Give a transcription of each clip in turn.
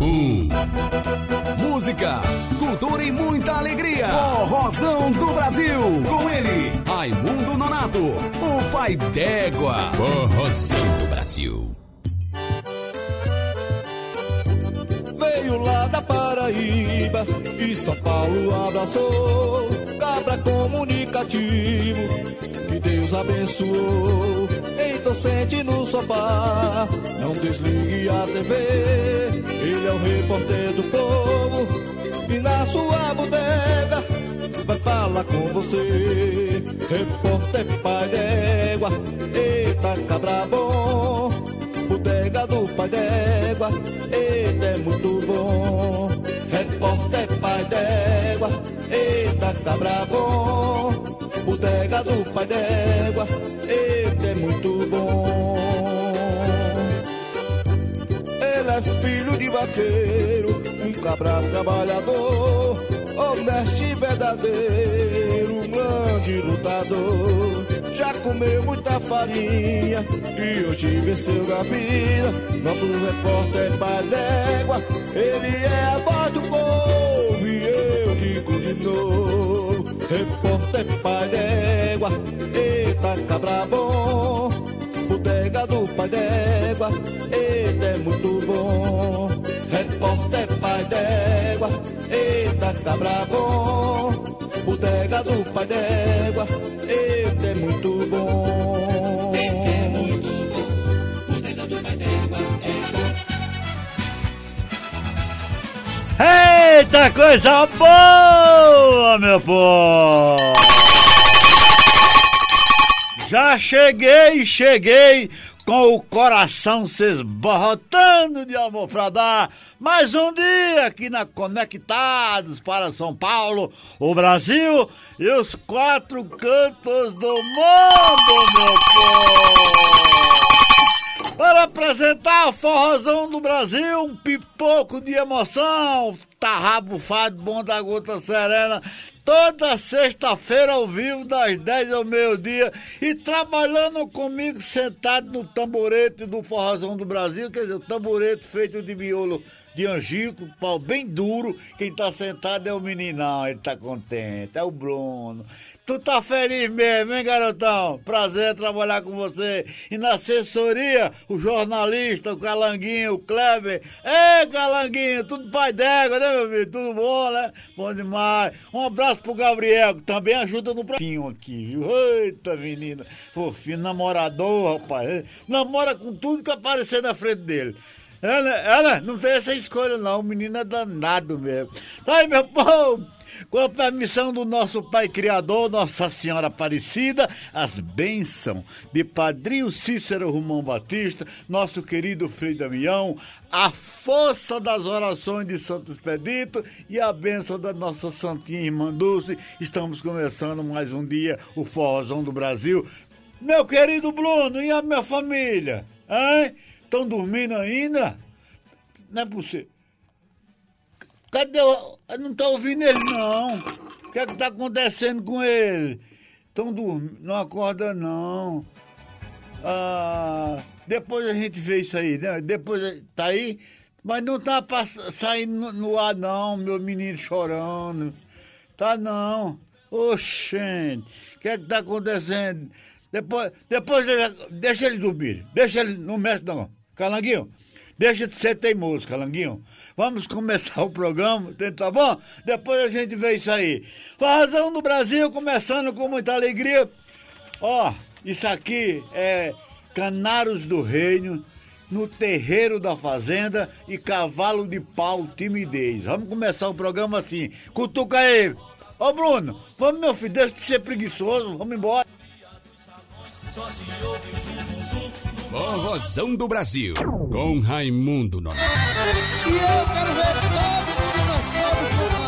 um. Música, cultura e muita alegria. Forrozão do Brasil. Com ele, Raimundo Nonato, o pai d'égua. Forrozão do Brasil. Veio lá da Paraíba e São Paulo abraçou. Cabra comunicativo, Deus abençoou. Então sente no sofá, não desligue a TV. Ele é o repórter do povo e na sua bodega vai falar com você. Repórter pai d'égua, eita cabra bom. Bodega do pai d'égua, eita é muito bom. Repórter pai d'égua, eita cabra bom. Bodega do pai d'égua, vaqueiro, um cabra trabalhador, honesto e verdadeiro, um grande lutador. Já comeu muita farinha e hoje venceu na vida. Nosso repórter pai d'égua, ele é a voz do povo e eu digo de novo. Repórter pai d'égua, eita cabra bom. Bodega do pai d'égua, Do pai d'égua, eita é muito bom. Eita é muito bom. Do pai d'égua é Eita coisa boa, meu povo! Já cheguei, cheguei com o coração se esborrotando de amor pra dar. Mais um dia aqui na Conectados para São Paulo, o Brasil e os quatro cantos do mundo, meu povo! Para apresentar o forrozão do Brasil, um pipoco de emoção, tarrabufado, bom da gota serena, toda sexta-feira ao vivo, das 10 ao meio-dia, e trabalhando comigo sentado no tamborete do Forrozão do Brasil, quer dizer, o tamborete feito de miolo de angico, pau bem duro, quem tá sentado é o meninão, ele tá contente, é o Bruno. Tu tá feliz mesmo, hein, garotão? Prazer trabalhar com você. E na assessoria, o jornalista, o Calanguinho, o Kleber. Ei, Calanguinho, tudo pai d'égua, né, meu filho? Tudo bom, né? Bom demais. Um abraço pro Gabriel, que também ajuda no pratinho aqui, viu? Eita, menina. Fofinho, namorador, rapaz. Namora com tudo que aparecer na frente dele. Ela, ela não tem essa escolha, não. O menino é danado mesmo. Tá aí, meu povo. Com a permissão do nosso Pai Criador, Nossa Senhora Aparecida, as bênçãos de Padrinho Cícero Romão Batista, nosso querido Frei Damião, a força das orações de Santo Expedito e a bênção da nossa Santinha Irmã Dulce. Estamos começando mais um dia o Forrozão do Brasil. Meu querido Bruno, e a minha família? Hein? Estão dormindo ainda? Não é possível. Cadê o... Eu não tô ouvindo eles, não. O que é que tá acontecendo com eles? Estão dormindo. Não acorda, não. Ah, depois a gente vê isso aí, né? Depois tá aí. Mas não tá saindo no, no ar, não, meu menino chorando. Tá não. Oxente, o que é que tá acontecendo? Depois, depois deixa ele dormir. Deixa ele, não mexe não. Calanguinho, deixa de ser teimoso, Calanguinho. Vamos começar o programa, tá bom? Depois a gente vê isso aí. Farrazão do Brasil, começando com muita alegria. Ó, isso aqui é Canários do Reino, no terreiro da fazenda e cavalo de pau timidez. Vamos começar o programa assim. Cutuca aí. Ô Bruno, vamos meu filho, deixa de ser preguiçoso, vamos embora. Forrozão do Brasil, com Raimundo Nonato. E eu quero ver todo mundo dançar.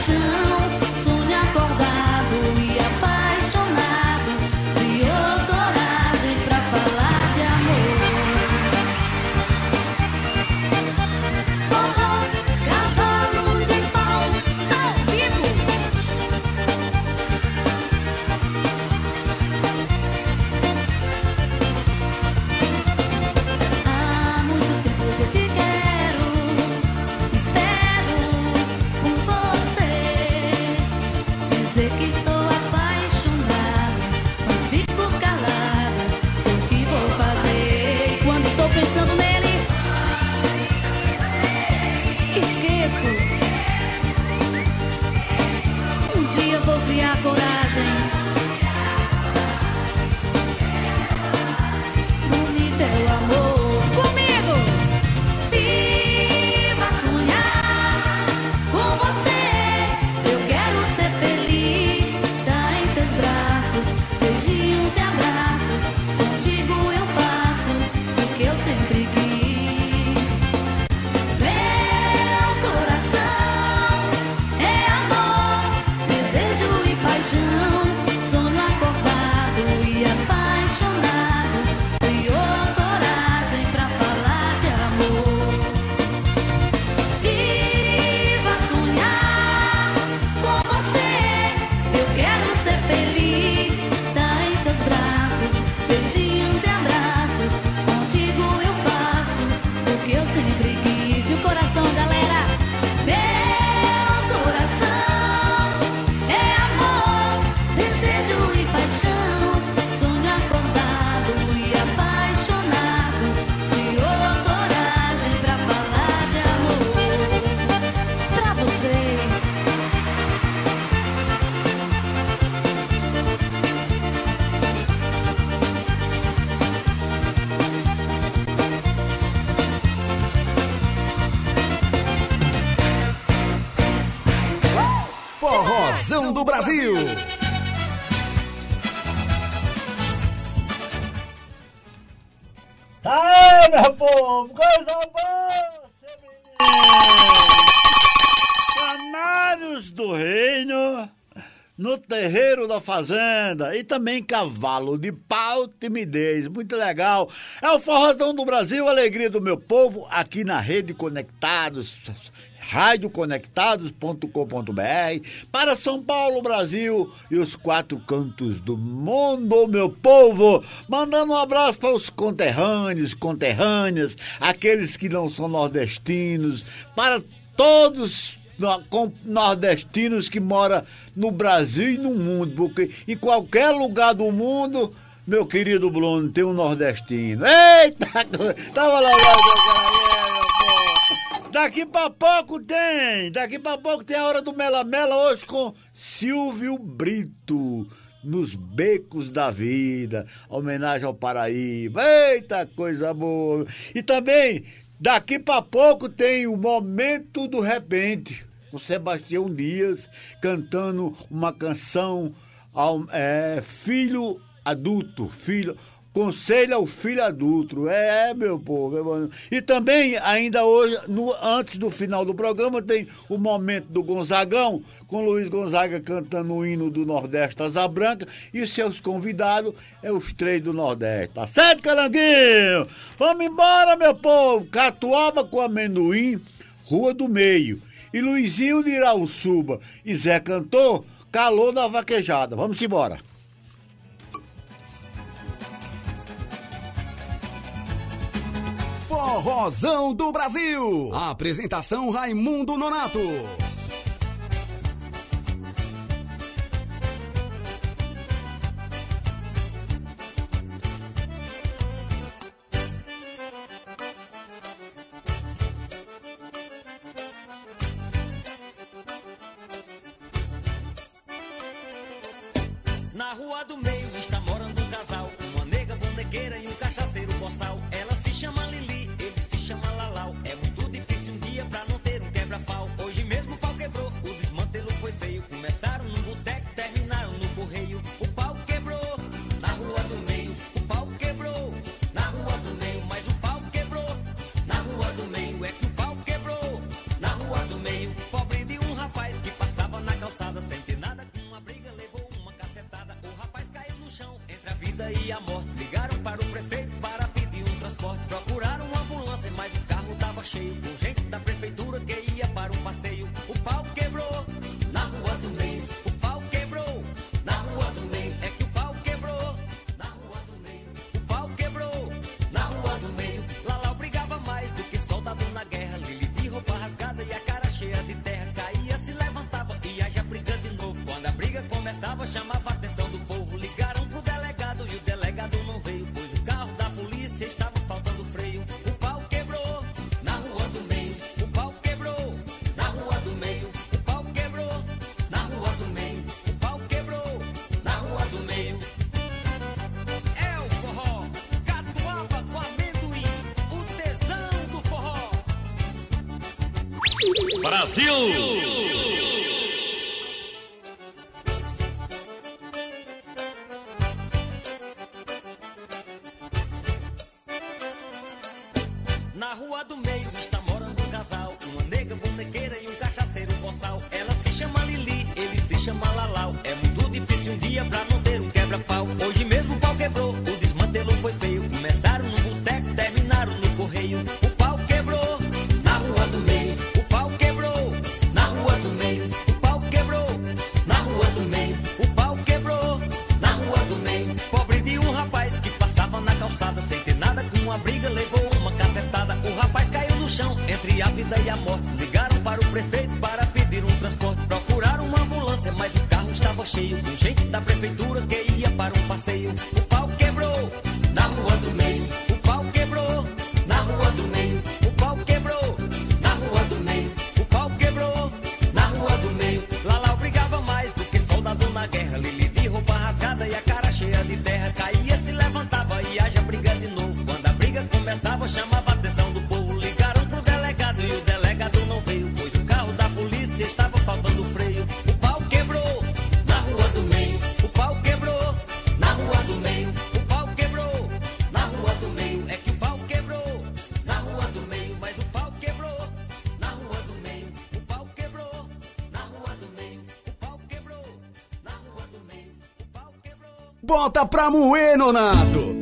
time do Brasil. Aê, meu povo, coisa boa, Canários do reino no terreiro da fazenda e também cavalo de pau, timidez, muito legal. É o forrozão do Brasil, alegria do meu povo aqui na Rede Conectados radioconectados.com.br, para São Paulo, Brasil e os quatro cantos do mundo, meu povo. Mandando um abraço para os conterrâneos, conterrâneas, aqueles que não são nordestinos, para todos com nordestinos que mora no Brasil e no mundo, porque em qualquer lugar do mundo, meu querido Bruno, tem um nordestino. Eita, tava lá, lá, lá, lá. Daqui pra pouco tem! Daqui pra pouco tem a hora do Mela Mela hoje com Silvio Brito. Nos becos da vida, homenagem ao Paraíba, eita coisa boa! E também, daqui pra pouco tem o Momento do Repente, com Sebastião Dias cantando uma canção ao, é, Filho Adulto, Filho Conselho ao filho adulto. É, é meu povo. É e também, ainda hoje, no, antes do final do programa, tem o momento do Gonzagão, com Luiz Gonzaga cantando o hino do Nordeste Asa Branca. E seus convidados é os três do Nordeste. Tá certo, Calanguinho? Vamos embora, meu povo. Catuaba com amendoim, Rua do Meio. E Luizinho de Irauçuba e Zé Cantor, calou na vaquejada. Vamos embora. Forrozão do Brasil. Apresentação Raimundo Nonato. Brasil! Pra moer, Nonato!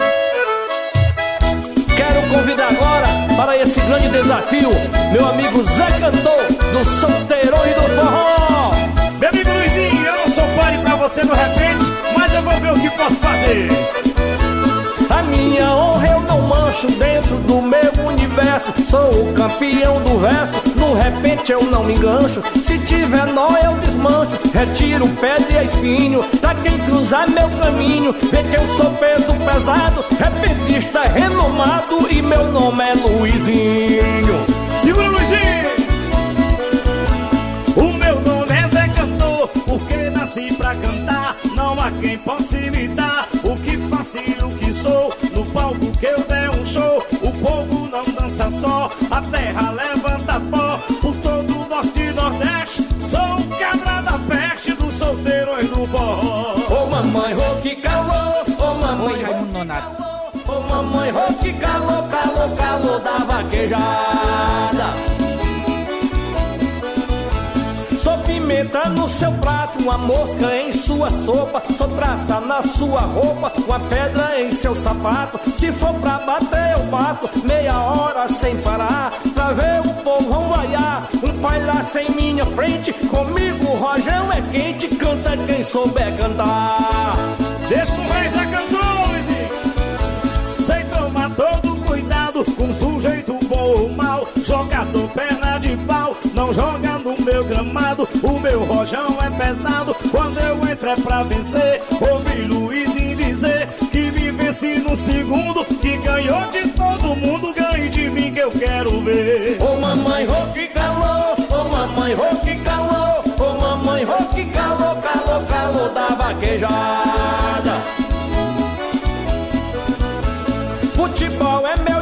Quero convidar agora para esse grande desafio meu amigo Zé Cantor, do Solteirões do Forró. Meu amigo Luizinho, eu não sou pare pra você no repente, mas eu vou ver o que posso fazer. Minha honra eu não mancho dentro do meu universo. Sou o campeão do verso, no repente eu não me engancho. Se tiver nó eu desmancho, retiro pedra e espinho. Pra quem cruzar meu caminho, vê que eu sou peso pesado. Repentista renomado e meu nome é Luizinho. Segura, Luizinho! O meu nome é Zé Cantor, porque nasci pra cantar. Não há quem possa imitar o que que sou. No palco que eu der um show, o povo não dança só. A terra levanta pó por todo o norte e nordeste. Sou o cabra da peste dos solteiros do forró. Ô mamãe, ô que calor, ô mamãe, Oi, Raimundo Nonato. Ô mamãe, ô que calor, calor, calor da vaquejada. Pimenta no seu prato, uma mosca em sua sopa. Sou traça na sua roupa, uma pedra em seu sapato. Se for pra bater, eu bato meia hora sem parar. Pra ver o povo vaiar, um palhaço em minha frente. Comigo o rojão é quente, canta quem souber cantar. Deixa o rei Luizinho. Sem tomar todo cuidado com sujeito bom ou mal. Jogador perna de pau, não joga meu gramado. O meu rojão é pesado, quando eu entro é pra vencer. Ouvi Luizinho dizer que me vence no segundo. Que ganhou de todo mundo, ganhe de mim que eu quero ver. Ô mamãe, ô que calor, ô mamãe, ô que calor, ô mamãe, ô que calor, calor, calor da vaquejada. Futebol é meu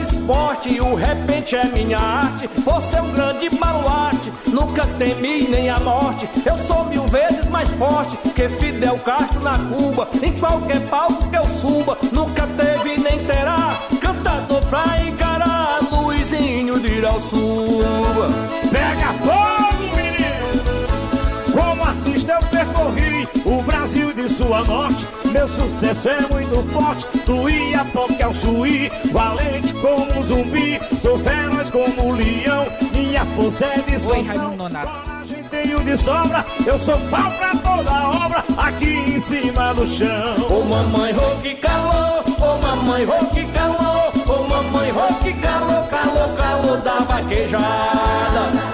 e o repente é minha arte. Você é um grande baluarte, nunca temi nem a morte. Eu sou mil vezes mais forte que Fidel Castro na Cuba. Em qualquer palco que eu suba, nunca teve nem terá. Cantador pra encarar, Luizinho de Irauçuba. Pega fogo, menino! Como artista eu percorri o Brasil de sul a norte. Meu sucesso é muito forte, do Iapoque ao Chuí. Valente como um zumbi, sou feroz como um leão. Minha força é de Oi, Raimundo Nonato. tenho de sobra. Eu sou pau pra toda obra, aqui em cima do chão. Ô mamãe, ô que calor, ô mamãe, ô que calor, ô mamãe, ô que calor, calor, calor da vaquejada.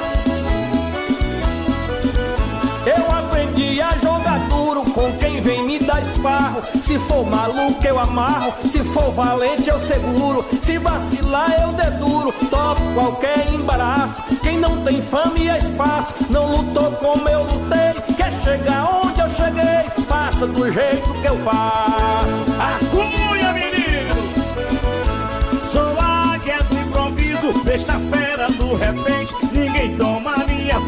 Esparro. Se for maluco, eu amarro. Se for valente, eu seguro. Se vacilar, eu deduro. Topo qualquer embaraço. Quem não tem fama e espaço, não lutou como eu lutei. Quer chegar onde eu cheguei, faça do jeito que eu faço. Acunha, menino! Sou águia do improviso, besta fera do repente. Ninguém toma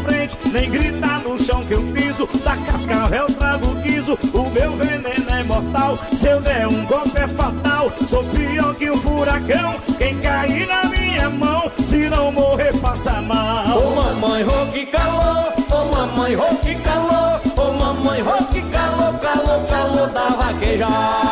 frente, nem grita no chão que eu piso. Da cascavel trago guiso, o meu veneno é mortal. Se eu der um golpe é fatal, sou pior que um furacão. Quem cair na minha mão, se não morrer, passa mal. Ô mamãe, ô que calor, ô mamãe, ô que calor, ô mamãe, ô que calor, calor, calor da vaquejada.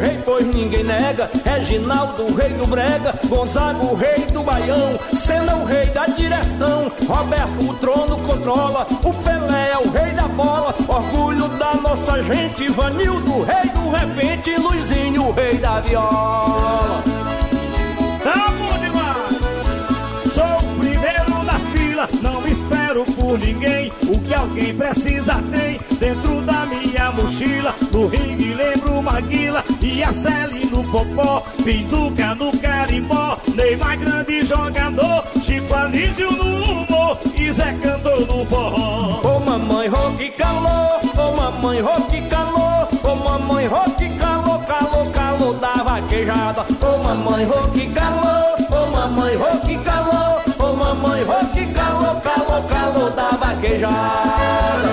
Rei, pois ninguém nega. Reginaldo, o rei do brega, Gonzaga, o rei do baião. Senna, o rei da direção, Roberto, o trono controla. O Pelé é o rei da bola, orgulho da nossa gente. Vanildo, rei do repente, Luizinho, o rei da viola. Tá! Sou o primeiro da fila, não espero por ninguém. O que alguém precisa tem dentro da minha mochila. No ringue lembro Maguila e a Celi no popó. Pinduca no carimbó, Neymar grande jogador. Chico Anísio no humor e Zé Cantor no forró. Ô mamãe, que calor, ô mamãe, que calor, ô mamãe, que calor, calor, calor da vaquejada. Ô mamãe, que calor, ô mamãe, que calor, ô mamãe, que calor, calor, calor da vaquejada.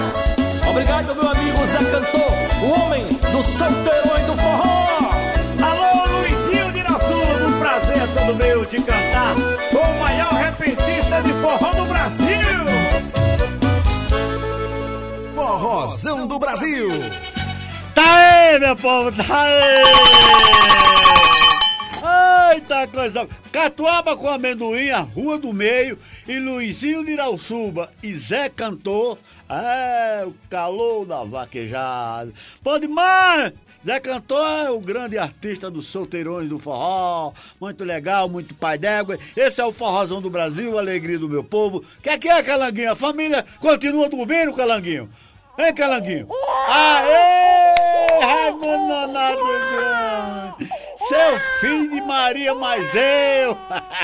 Obrigado, meu amigo Zé Cantor, o homem do Santeirões do Forró. De forró do Brasil. Forrozão do Brasil. Tá aí, meu povo, tá aí! Eita coisa! Catuaba com amendoim, a Rua do Meio e Luizinho de Irauçuba e Zé Cantor. É, o calor da vaquejada. Pode mais! Zé Cantor é o grande artista dos solteirões do forró. Muito legal, muito pai d'égua. Esse é o forrozão do Brasil, a alegria do meu povo. O que é que é, Calanguinho? A família continua dormindo, Calanguinho? Hein, Calanguinho? Aê! Raimundo Nonato! Seu filho de Maria, mas eu!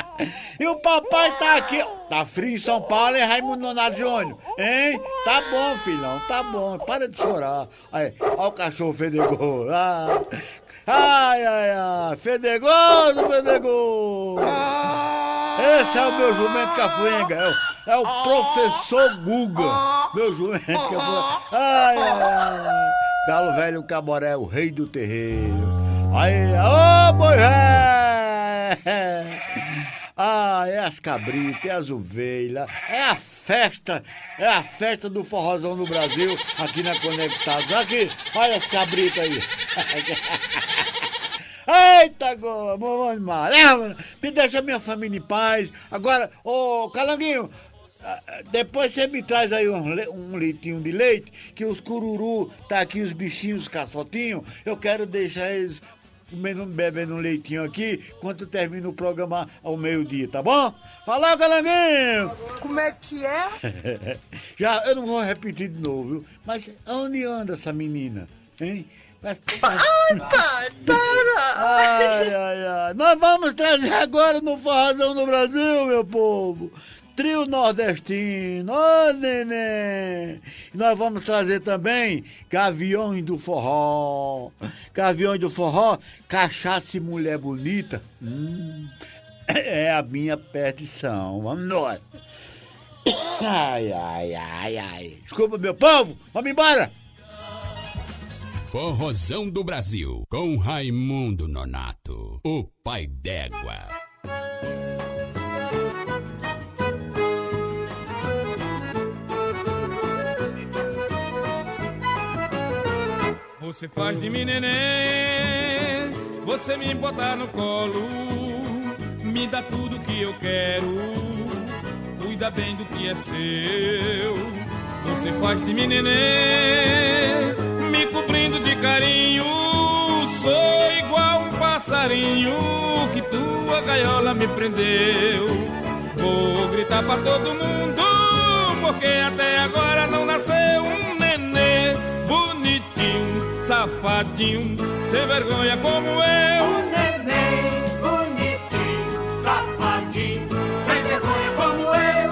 e o papai tá aqui. Tá frio em São Paulo, hein, Raimundo Nonato Júnior? Hein? Tá bom, filhão, tá bom. Para de chorar. Aí, ó o cachorro fedegou. Ah. Ai, ai, ai. Fedegoso, fedegoso. Esse é o meu jumento cafuenga. É o, é o professor Guga. Meu jumento cafuenga. Ai, ai, ai. Galo velho caboré, o rei do terreiro. Aí, ô boi velho. Ah, é as cabritas, é as ovelhas, é a festa, é a festa do forrozão do Brasil aqui na Conectados. Aqui, olha as cabritas aí. Eita, go- vamos embora. Leva, Me deixa minha família em paz. Agora, ô Calanguinho, ah, ah, depois você me traz aí um, um leitinho de leite, que os cururu, tá aqui os bichinhos, os caçotinhos. Eu quero deixar eles comendo, bebendo um leitinho aqui, quando termina o programa ao meio-dia, tá bom? Falou, Calanguinho! Como é que é? Já, eu não vou repetir de novo, viu? Mas aonde anda essa menina? Hein? Mas, Ai, pai, para! Ai, ai, ai. Nós vamos trazer agora no Forrozão do Brasil, meu povo. Trio nordestino, ô neném! E nós vamos trazer também Gaviões do Forró. Gaviões do Forró, cachaça e mulher bonita. Hum, é a minha perdição. Vamos nós. Ai, ai, ai, ai. Desculpa, meu povo. Vamos embora. Forrozão do Brasil, com Raimundo Nonato, o pai d'égua. Você faz de mim neném, você me botar no colo, me dá tudo que eu quero, cuida bem do que é seu. Você faz de mim neném, me cobrindo de carinho, sou igual um passarinho que tua gaiola me prendeu. Vou gritar pra todo mundo, porque até agora safadinho, sem vergonha como eu. Um neném bonitinho, safadinho, sem vergonha como eu.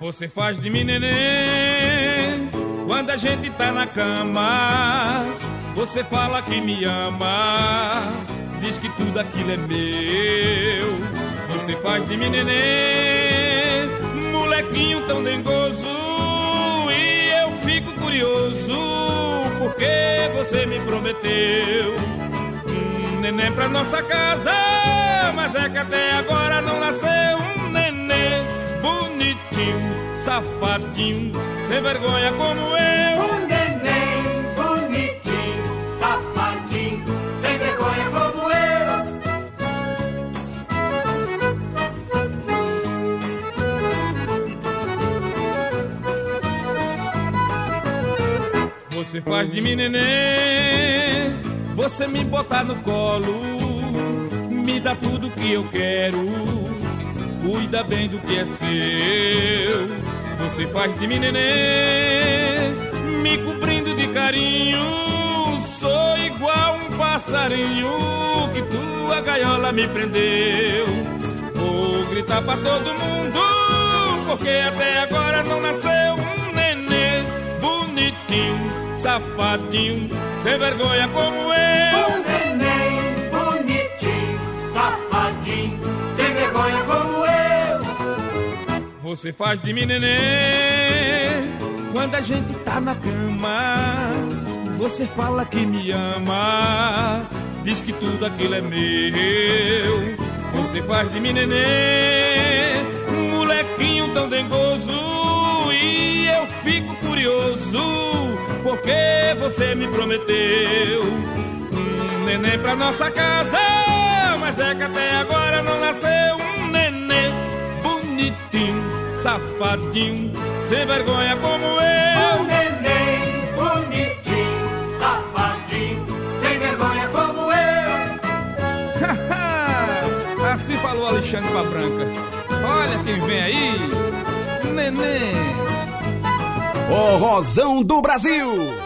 Você faz de mim neném quando a gente tá na cama. Você fala que me ama, diz que tudo aquilo é meu. Você faz de mim neném, molequinho tão dengoso. E eu fico curioso, porque você me prometeu um neném pra nossa casa. Mas é que até agora não nasceu um neném bonitinho, safadinho, sem vergonha como eu. Você faz de mim neném, você me bota no colo, me dá tudo que eu quero, cuida bem do que é seu. Você faz de mim neném, me cobrindo de carinho, sou igual um passarinho que tua gaiola me prendeu. Vou gritar pra todo mundo, porque até agora não nasceu um neném bonitinho, safadinho, sem vergonha como eu. Um neném bonitinho, safadinho, sem vergonha como eu. Você faz de mim neném quando a gente tá na cama. Você fala que me ama, diz que tudo aquilo é meu. Você faz de mim neném, molequinho tão dengoso. Porque você me prometeu um neném pra nossa casa. Mas é que até agora não nasceu um neném bonitinho, safadinho, sem vergonha como eu. Um neném bonitinho, safadinho, sem vergonha como eu. assim falou Alexandre pra Branca. Olha quem vem aí, neném. O Rosão do Brasil.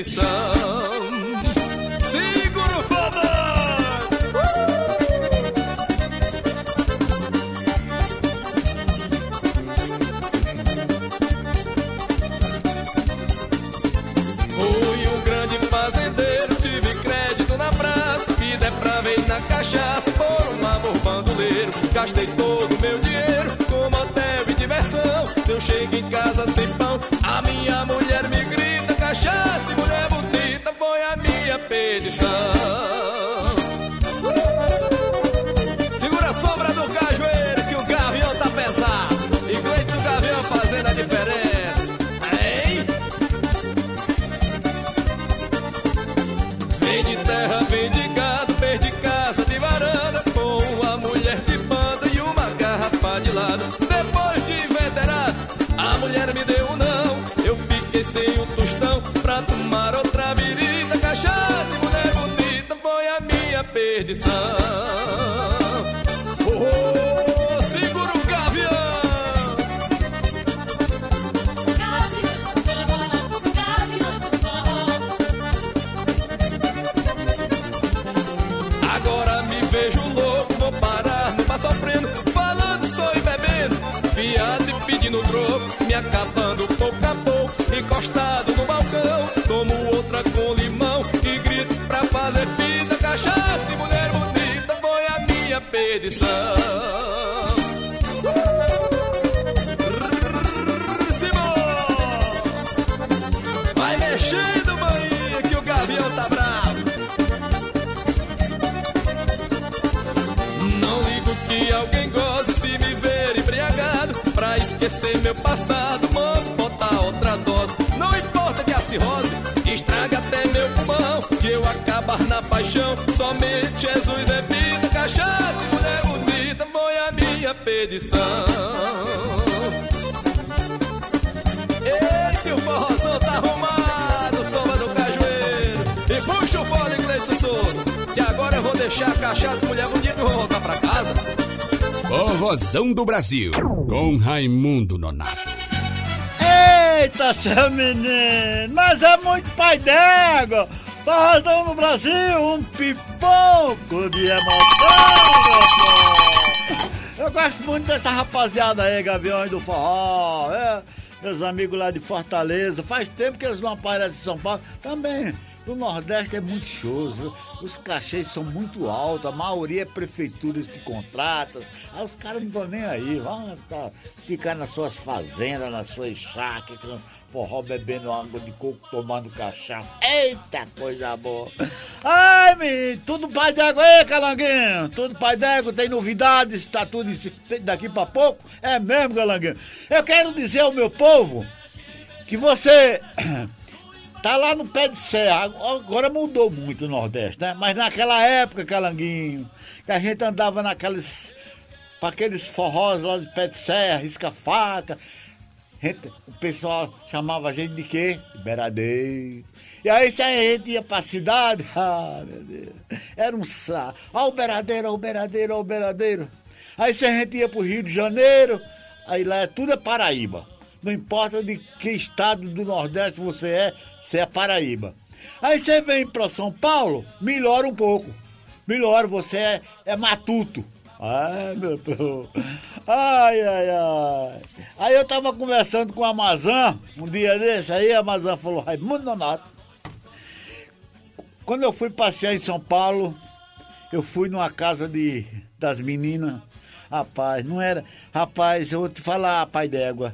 Perdição. Segura o! Fui um grande fazendeiro, tive crédito na praça. E der pra ver na cachaça, por um amor bandoleiro. Gastei todo meu dinheiro com motel e diversão. Se eu chego em casa sem perdição Oh, segura o gavião. Agora me vejo louco, vou parar, não tá sofrendo, falando só e bebendo, fiado e pedindo troco, me acabando esquecer meu passado, mano, botar outra dose. Não importa que a cirrose estraga até meu pulmão. Que eu acabar na paixão. Somente Jesus é vida, cachaça mulher bonita. Foi a minha perdição. Que o forrozão tá arrumado, sombra do cajueiro. E puxa o fone, Gleison Souza. Que agora eu vou deixar a cachaça, mulher bonita, e vou voltar pra casa. O Rosão do Brasil, com Raimundo Nonato. Eita, seu menino, mas é muito pai d'égua. Forrozão no Brasil, um pipoco de emoção. Eu gosto muito dessa rapaziada aí, Gaviões do Forró, é, meus amigos lá de Fortaleza. Faz tempo que eles não aparecem em São Paulo. Também, o Nordeste é muito show, viu? Os cachês são muito altos, a maioria é prefeituras que contratam. Aí os caras não estão nem aí, vão tá, ficar nas suas fazendas, nas suas chácaras, com forró bebendo água de coco, tomando cachaça. Eita, coisa boa! Ai, menino, tudo pai d'égua aí, Calanguinho! Tudo pai d'égua, tem novidades, tá tudo daqui pra pouco? É mesmo, Calanguinho? Eu quero dizer ao meu povo que você tá lá no pé de serra. Agora mudou muito o Nordeste, né? Mas naquela época, Calanguinho, que a gente andava naqueles. para aqueles forrós lá de pé de serra, risca-faca. O pessoal chamava a gente de quê? De beradeiro. E aí se a gente ia pra cidade, ah, meu Deus, era um saco. Ó o beradeiro, ó o beradeiro, ó o beradeiro. Aí se a gente ia pro Rio de Janeiro, aí lá é tudo é Paraíba. Não importa de que estado do Nordeste você é, você é Paraíba. Aí você vem pra São Paulo, melhora um pouco. Melhora, você é, é matuto. Ai, meu Deus. Ai, ai, ai. Aí eu tava conversando com a Amazã, um dia desse, aí a Amazã falou, Raimundo Nonato. Quando eu fui passear em São Paulo, eu fui numa casa de, das meninas. Rapaz, não era. Rapaz, eu vou te falar, pai d'égua.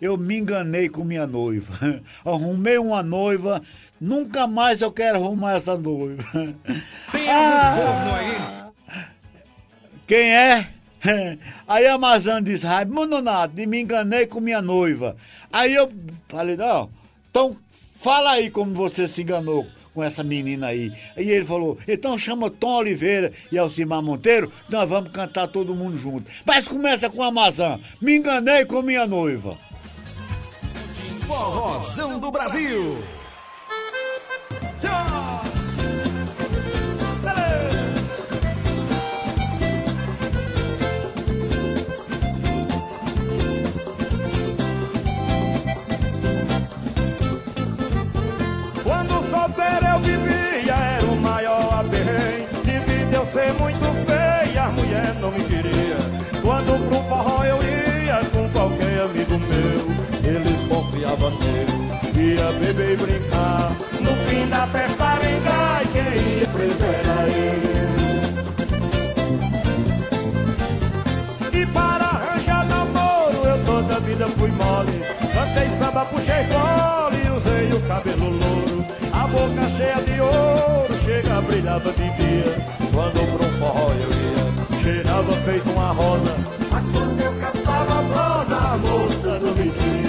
Eu me enganei com minha noiva. Arrumei uma noiva. Nunca mais eu quero arrumar essa noiva. Tem corno aí? Quem é? Aí a Amazã disse, Raimundo Nato, me enganei com minha noiva. Aí eu falei, não, então fala aí como você se enganou com essa menina aí. Aí ele falou, então chama Tom Oliveira e Alcimar Monteiro, nós vamos cantar todo mundo junto. Mas começa com a Amazã, me enganei com minha noiva. Forrozão do Brasil. Quando solteiro eu vivia, era o maior aperreio. De vida eu ser muito feia, a mulher não me queria. Quando pro forró Ia beber e brincar. No fim da festa brincar, e quem ia preso era eu. E para arranjar namoro, eu toda a vida fui mole. Cantei samba, puxei fole, usei o cabelo louro. A boca cheia de ouro, chega, brilhava de dia. Quando pro forró eu ia, cheirava feito uma rosa. Mas quando eu caçava prosa, a moça não me queria.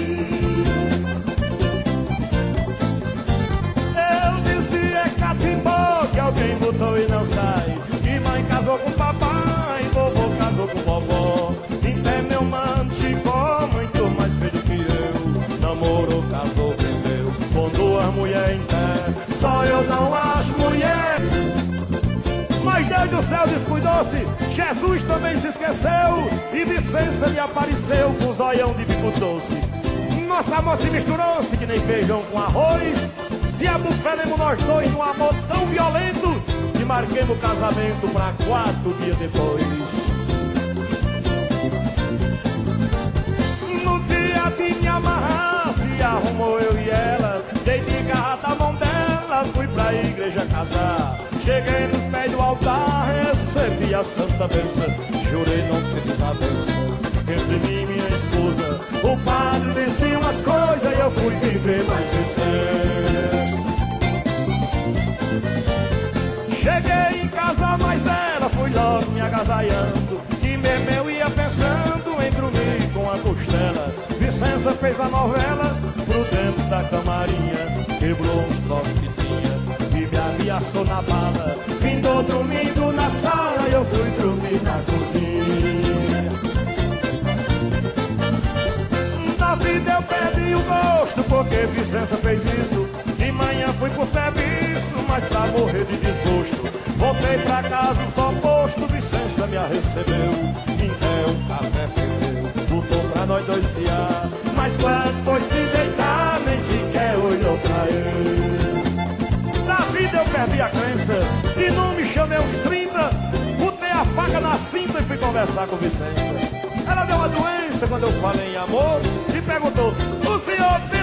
E não sai. Que mãe casou com papai, vovô casou com vovó. Em pé meu mano Chicó, muito mais feio que eu. Namorou, casou, vendeu, com duas mulheres em pé. Só eu não acho mulher. Mas Deus do céu descuidou-se, Jesus também se esqueceu. E Vicença lhe apareceu com zoião de bico doce. Nosso amor se misturou-se que nem feijão com arroz. Se abufemos nós dois num amor tão violento marquemos o casamento pra quatro dias depois. No dia de me amarrar, se arrumou eu e ela. Dei de garra da mão dela, fui pra igreja casar. Cheguei nos pés do altar, recebi a santa bênção. Jurei não ter desavença entre mim e minha esposa. O padre disse umas coisas e eu fui viver mais vencer. Agasalhando. Que mesmo ia pensando em dormir com a costela. Vicença fez a novela pro dentro da camarinha. Quebrou uns troços que tinha e me ameaçou na bala. Findou dormindo na sala e eu fui dormir na cozinha. Na vida eu perdi o gosto porque Vicença fez isso. De manhã fui pro serviço, mas pra morrer de desgosto. Voltei pra casa só posto, Vicença me recebeu. Então o café perdeu, botou pra nós dois fiar. Mas quando foi se deitar, nem sequer olhou pra eu. Na vida eu perdi a crença e não me chamei aos 30. Botei a faca na cinta e fui conversar com Vicença. Ela deu uma doença quando eu falei em amor e perguntou: O senhor pensa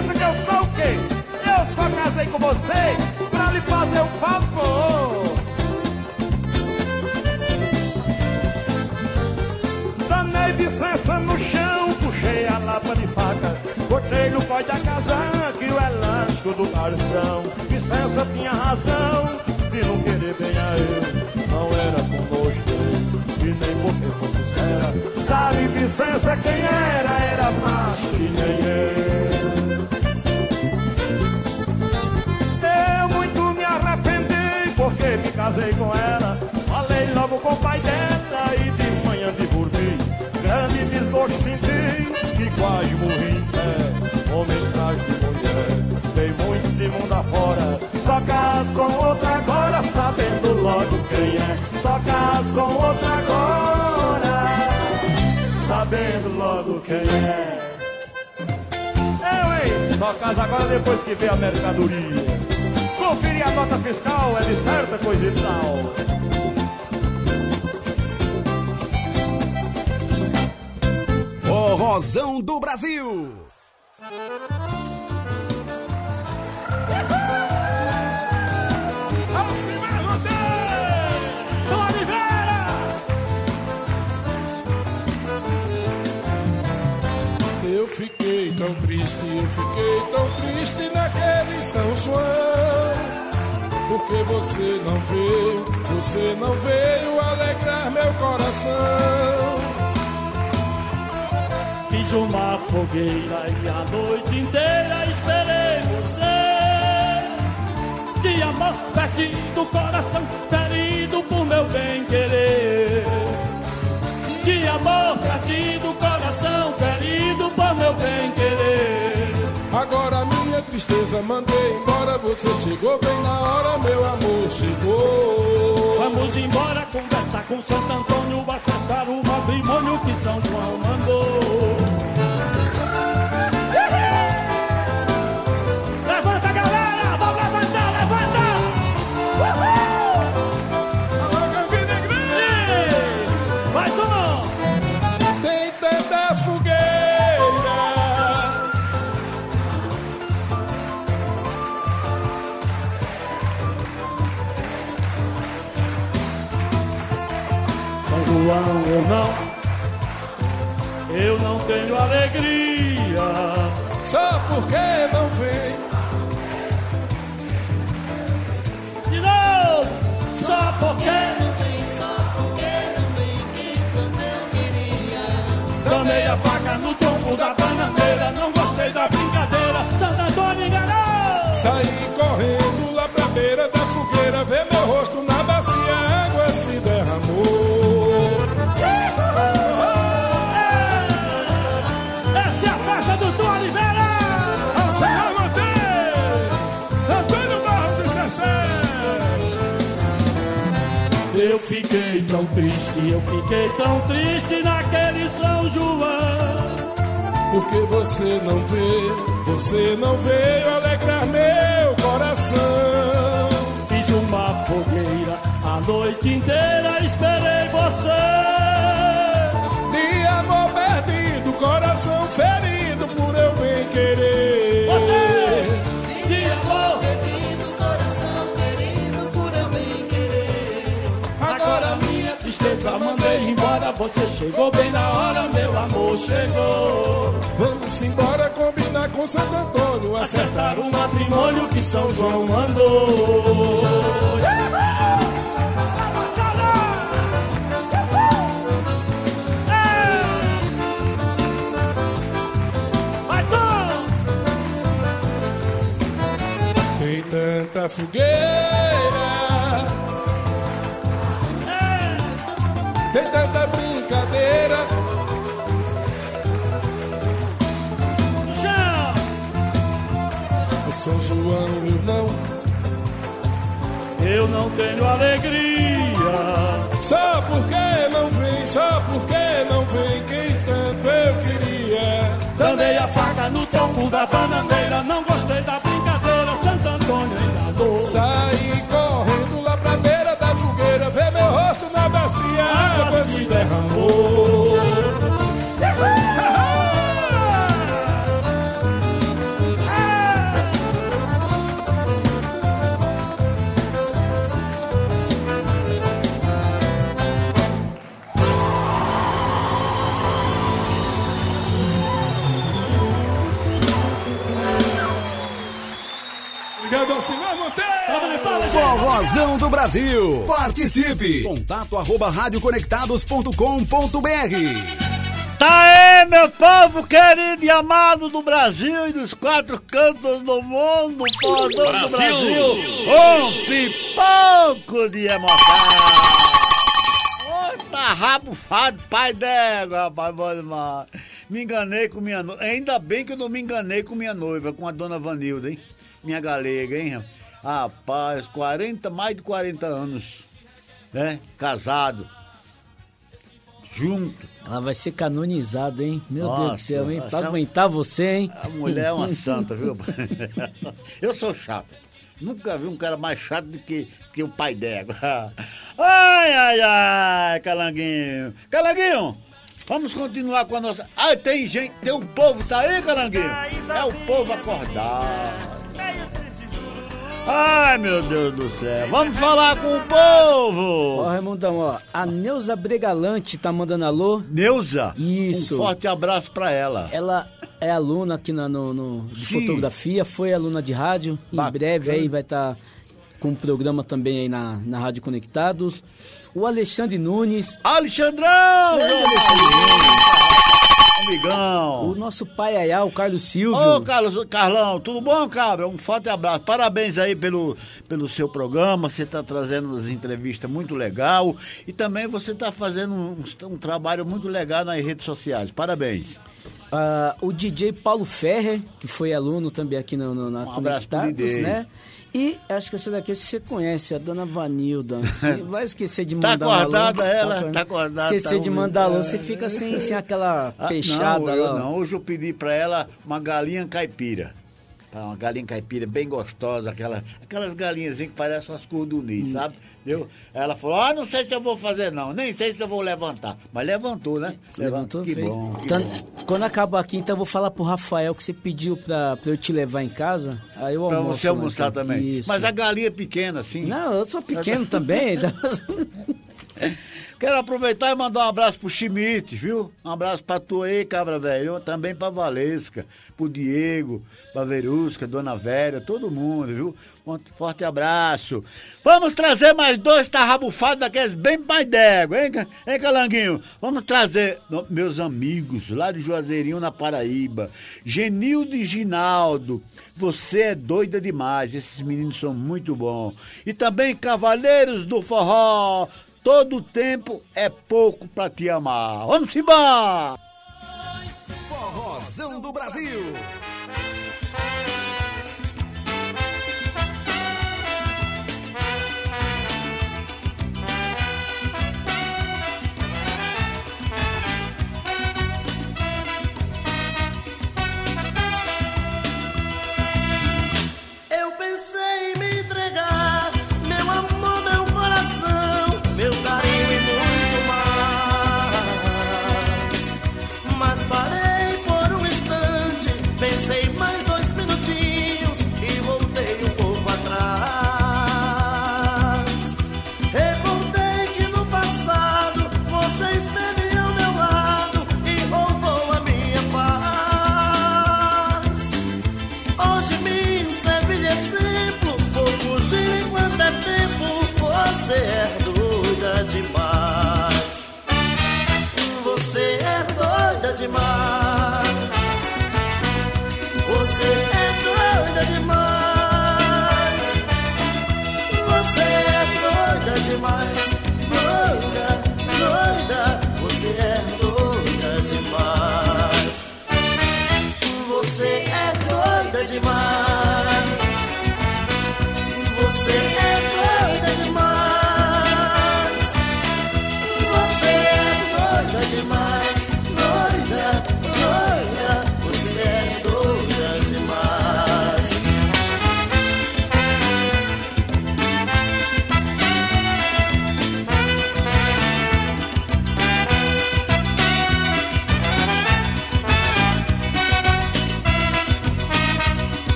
Vicença tinha razão de não querer bem a eu, não era dele, e nem porque fosse sincera. Sabe Vicença quem era? Era macho que nem eu. Eu muito me arrependi porque me casei com ela. Falei logo com o pai dela e de manhã me burvi. Grande desgosto senti e quase morri em pé. Homem fora. Só caso com outra agora, sabendo logo quem é. Só caso com outra agora, sabendo logo quem é. é Eu, hein? Só caso agora depois que vê a mercadoria. Conferir a nota fiscal é de certa coisa e tal. Rosão do Brasil. São João. Porque você não veio, você não veio alegrar meu coração. Fiz uma fogueira e a noite inteira esperei você. De amor pertinho do coração, ferido por meu bem querer. De amor pertinho minha tristeza mandei embora, você chegou bem na hora, meu amor chegou. Vamos embora conversar com Santo Antônio, acessar o matrimônio que São João mandou. João, eu não, eu não tenho alegria. Só porque não vem. De novo, só porque Tomei a faca no tronco da bananeira, triste, eu fiquei tão triste naquele São João. Porque você não veio, você não veio alegrar meu coração. Fiz uma fogueira a noite inteira, esperei você. De amor perdido, coração ferido por eu bem querer. Você chegou bem na hora, meu amor chegou. Vamos embora combinar com Santo Antônio, Acertar o matrimônio que São João mandou. Tem tanta fogueira, tem tanta João eu não, Eu não tenho alegria. só porque não vem, só porque não vem quem tanto eu queria. Dandei a faca no tronco da bananeira. Não Forrozão do Brasil. Participe. Contato arroba radioconectados.com.br. Tá aí, meu povo querido e amado do Brasil e dos quatro cantos do mundo, Forrozão do Brasil, um pipoco de emoção. Tá rabufado, pai d'égua, rapaz, bom demais. Me enganei com minha noiva, ainda bem que eu não me enganei com minha noiva, com a dona Vanilda, hein? Minha galega, hein? Rapaz, 40, mais de 40 anos, né? Casado, junto. Ela vai ser canonizada, hein? Meu Deus do Nossa, céu, hein? Pra aguentar você, hein? A mulher é uma santa, viu? Eu sou chato. Nunca vi um cara mais chato do que, que o pai d'égua. Ai, ai, ai, Calanguinho. Calanguinho, Vamos continuar com a nossa. Ah, tem gente, tem um povo, tá aí, Caranguinho? É o povo acordado. Ai, meu Deus do céu. Vamos falar com o povo. Ó, Raimundão, ó. A Neuza Bregalante tá mandando alô. Neuza? Isso. Um forte abraço pra ela. Ela é aluna aqui na, no, no- de Sim. fotografia, foi aluna de rádio. Em Bacana. breve aí vai estar com um programa também aí na, na Rádio Conectados. O Alexandre Nunes. Alexandrão! Grande Alexandre. Amigão. O nosso pai Ayá, o Carlos Silvio. Ô, Carlos, Carlão, tudo bom, cabra? Um forte abraço. Parabéns aí pelo, pelo seu programa. Você está trazendo umas entrevistas muito legal. E também você está fazendo um, um trabalho muito legal nas redes sociais. Parabéns. Ah, o DJ Paulo Ferrer, que foi aluno também aqui no, no, na Um Conectados, né? E acho que essa daqui você conhece, a dona Vanilda. Você vai esquecer de Tá mandar alô. acordada ela, tá acordada, Esquecer tá de mandar alô, você fica sem, sem aquela Ah, peixada não, eu lá. não. Hoje eu pedi pra ela uma galinha caipira. Tá, Uma galinha caipira bem gostosa, aquela, aquelas galinhas que parecem umas Hum. cordunis, sabe? Deu? Ela falou, ah, não sei se eu vou fazer não, nem sei se eu vou levantar. Mas levantou, né? Levantou, que fez. bom. que Então, bom. quando acabar aqui, então eu vou falar pro Rafael que você pediu pra, pra eu te levar em casa. Aí eu Pra almoço você lá, almoçar então. também. Isso. Mas a galinha é pequena, assim. Não, eu sou pequeno também. Quero aproveitar e mandar um abraço pro Schmidt, viu? Um abraço pra tu aí, cabra velho. Também pra Valesca, pro Diego, pra Verusca, Dona Vera, todo mundo, viu? Um forte abraço. Vamos trazer mais dois tarrabufados daqueles bem pai d'égua, hein, hein, Calanguinho? Vamos trazer meus amigos lá de Juazeirinho, na Paraíba. Genildo e Ginaldo. Você é doida demais, esses meninos são muito bons. E também Cavaleiros do Forró. Todo tempo é pouco pra te amar. Vamos embora! Forrozão do Brasil. Eu pensei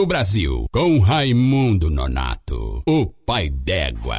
do Brasil, com Raimundo Nonato, o pai d'égua.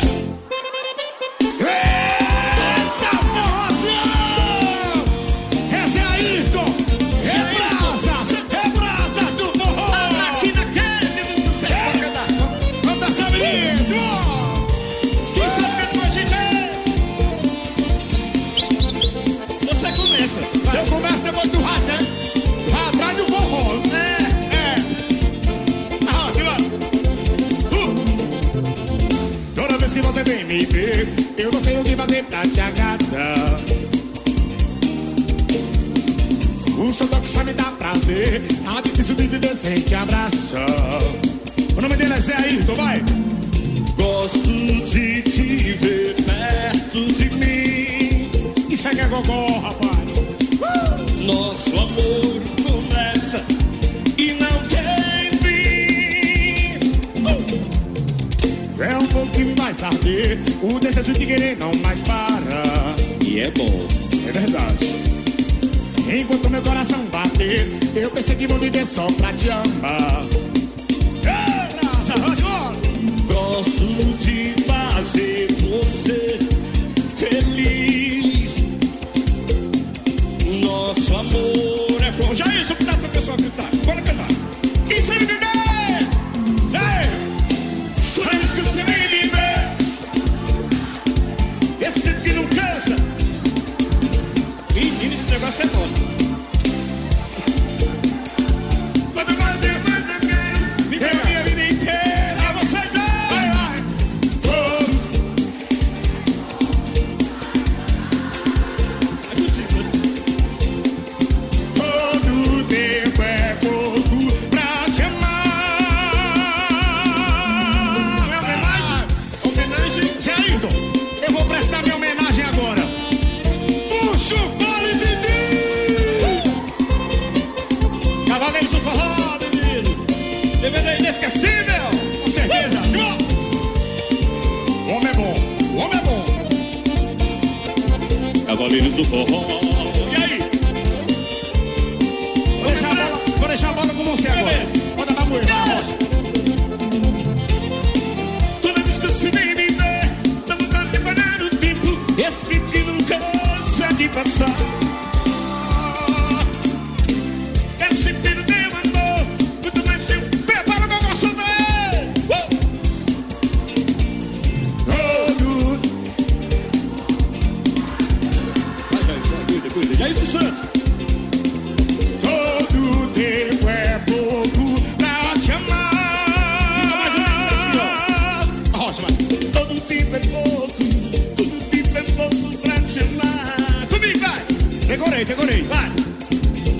Segurei, vai!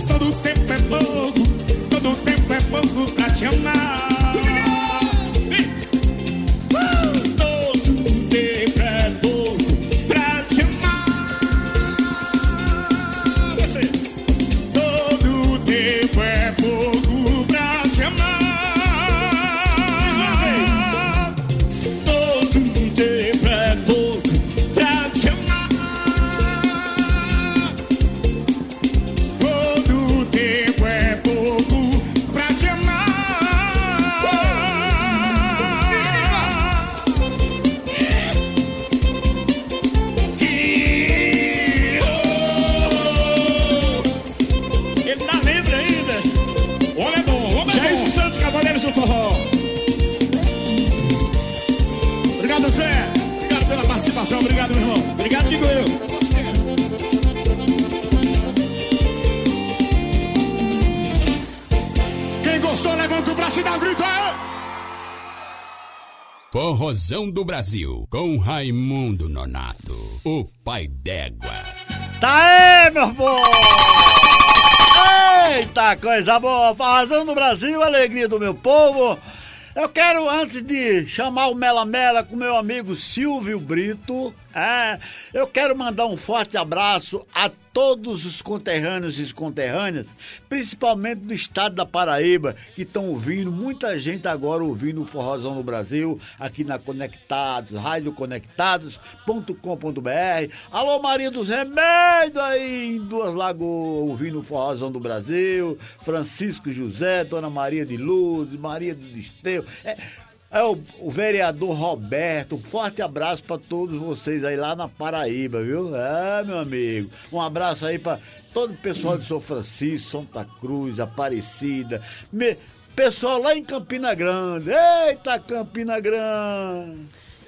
Todo tempo é pouco, todo tempo é pouco pra te amar. Visão do Brasil, com Raimundo Nonato, o pai d'égua. Tá aí, meu povo! Eita, coisa boa! Razão do Brasil, alegria do meu povo! Eu quero, antes de chamar o Mela Mela com meu amigo Silvio Brito, é, eu quero mandar um forte abraço a todos os conterrâneos e conterrâneas, principalmente do estado da Paraíba, que estão ouvindo, muita gente agora ouvindo o Forrozão no Brasil, aqui na Conectados, radioconectados.com.br. Alô, Maria dos Remédios aí em Duas Lagoas, ouvindo o Forrozão do Brasil, Francisco José, Dona Maria de Luz, Maria do Desteu. É, é o, o vereador Roberto. Um forte abraço para todos vocês aí lá na Paraíba, viu? É, meu amigo. Um abraço aí para todo o pessoal de São Francisco, Santa Cruz, Aparecida. Me- pessoal lá em Campina Grande. Eita, Campina Grande!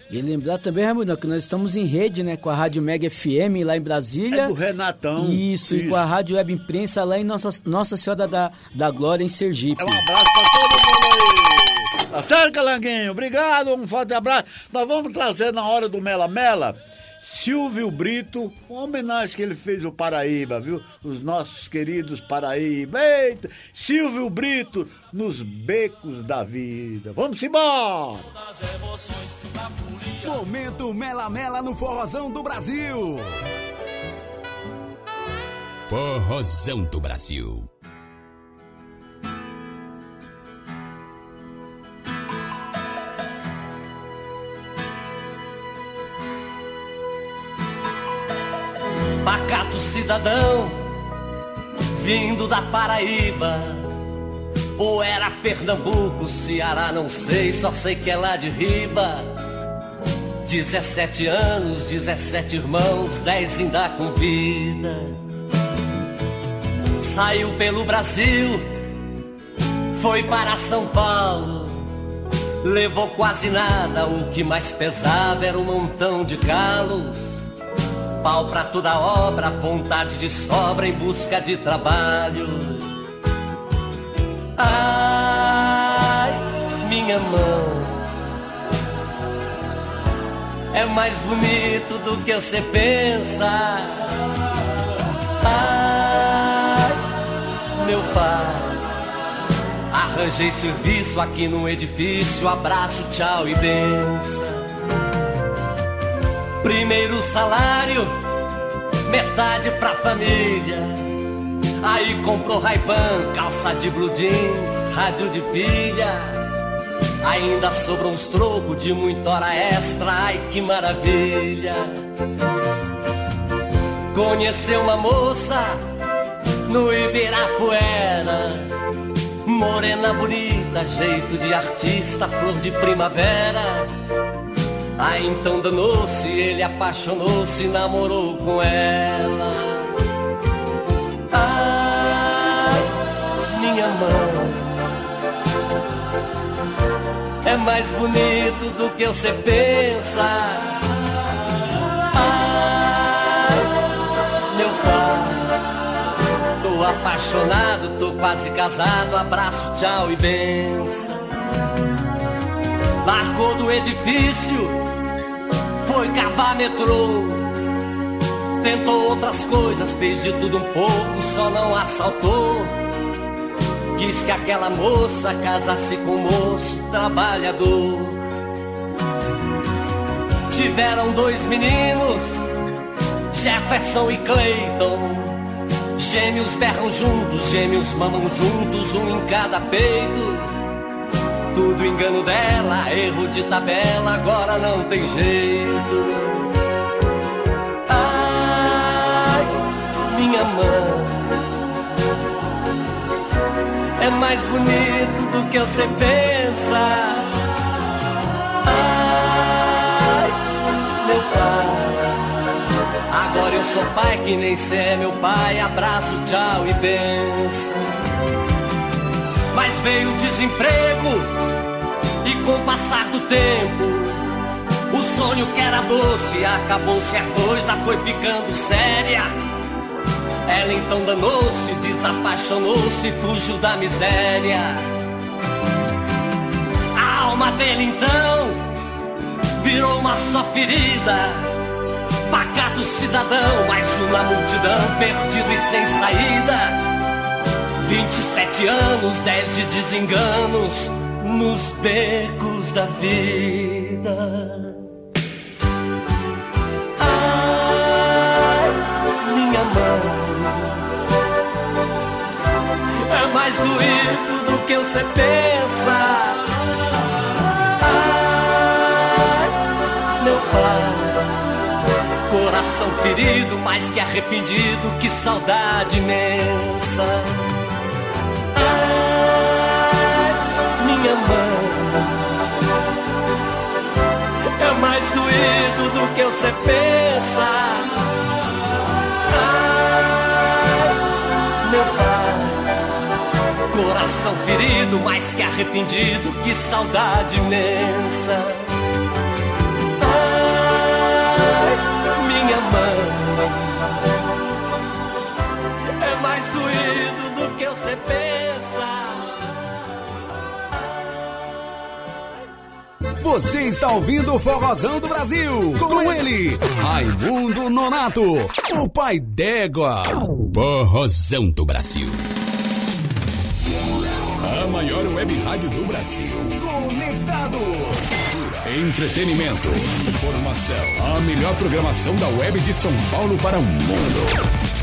E lembrar também, Raimundo, que nós estamos em rede, né, com a Rádio Mega FM lá em Brasília. É do Renatão. Isso, e com a Rádio Web Imprensa lá em Nossa, Nossa Senhora da, da Glória, em Sergipe. É um abraço para todo mundo aí. Tá certo, Calanguinho? Obrigado, um forte abraço. Nós vamos trazer na hora do Mela Mela. Silvio Brito, uma homenagem que ele fez ao Paraíba, viu? Os nossos queridos Paraíba. Eita! Silvio Brito nos becos da vida. Vamos embora! Momento Mela Mela no Forrozão do Brasil. Forrozão do Brasil. Pacato cidadão, vindo da Paraíba. Ou era Pernambuco, Ceará, não sei, só sei que é lá de riba. 17 anos, 17 irmãos, 10 ainda com vida. Saiu pelo Brasil, foi para São Paulo. Levou quase nada, o que mais pesava era um montão de calos. Pau pra toda obra, vontade de sobra em busca de trabalho. Ai, minha mão é mais bonito do que você pensa. Ai, meu pai, arranjei serviço aqui no edifício. Abraço, tchau e benção. Primeiro salário, metade pra família. Aí comprou Ray-Ban, calça de blue jeans, rádio de pilha. Ainda sobrou uns trocos de muita hora extra, ai que maravilha. Conheceu uma moça no Ibirapuera. Morena bonita, jeito de artista, flor de primavera. Aí então danou-se, ele apaixonou-se, namorou com ela. Ai, minha mão é mais bonito do que você pensa. Ai, meu pai, tô apaixonado, tô quase casado. Abraço, tchau e benção. Largou do edifício, foi cavar metrô. Tentou outras coisas, fez de tudo um pouco, só não assaltou. Quis que aquela moça casasse com um moço trabalhador. Tiveram dois meninos, Jefferson e Clayton. Gêmeos berram juntos, gêmeos mamam juntos, um em cada peito. Tudo engano dela, erro de tabela, agora não tem jeito. Ai, minha mãe é mais bonito do que você pensa. Ai, meu pai, agora eu sou pai que nem cê é meu pai. Abraço, tchau e benção. Mas veio o desemprego e com o passar do tempo, o sonho que era doce acabou-se a coisa, foi ficando séria. Ela então danou-se, desapaixonou-se, fugiu da miséria. A alma dele então virou uma só ferida. Pacato cidadão, mais uma multidão, perdido e sem saída. 27 anos, 10 de desenganos nos becos da vida. Ai, minha mão, é mais doído do que você pensa. Ai, meu pai, coração ferido, mais que arrependido, que saudade imensa. Mãe, é mais doído do que você pensa. Ai, meu pai, coração ferido, mais que arrependido, que saudade imensa. Ai, minha mãe, Você está ouvindo o Forrozão do Brasil. Com ele, Raimundo Nonato, o pai d'égua. Forrozão do Brasil. A maior web rádio do Brasil. Conectado. Entretenimento. Informação. A melhor programação da web de São Paulo para o mundo.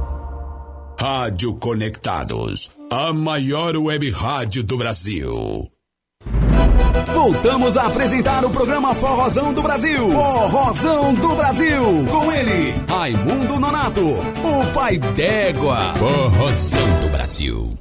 Rádio Conectados, a maior web rádio do Brasil. Voltamos a apresentar o programa Forrozão do Brasil. Forrozão do Brasil. Com ele, Raimundo Nonato, o pai d'égua. Forrozão do Brasil.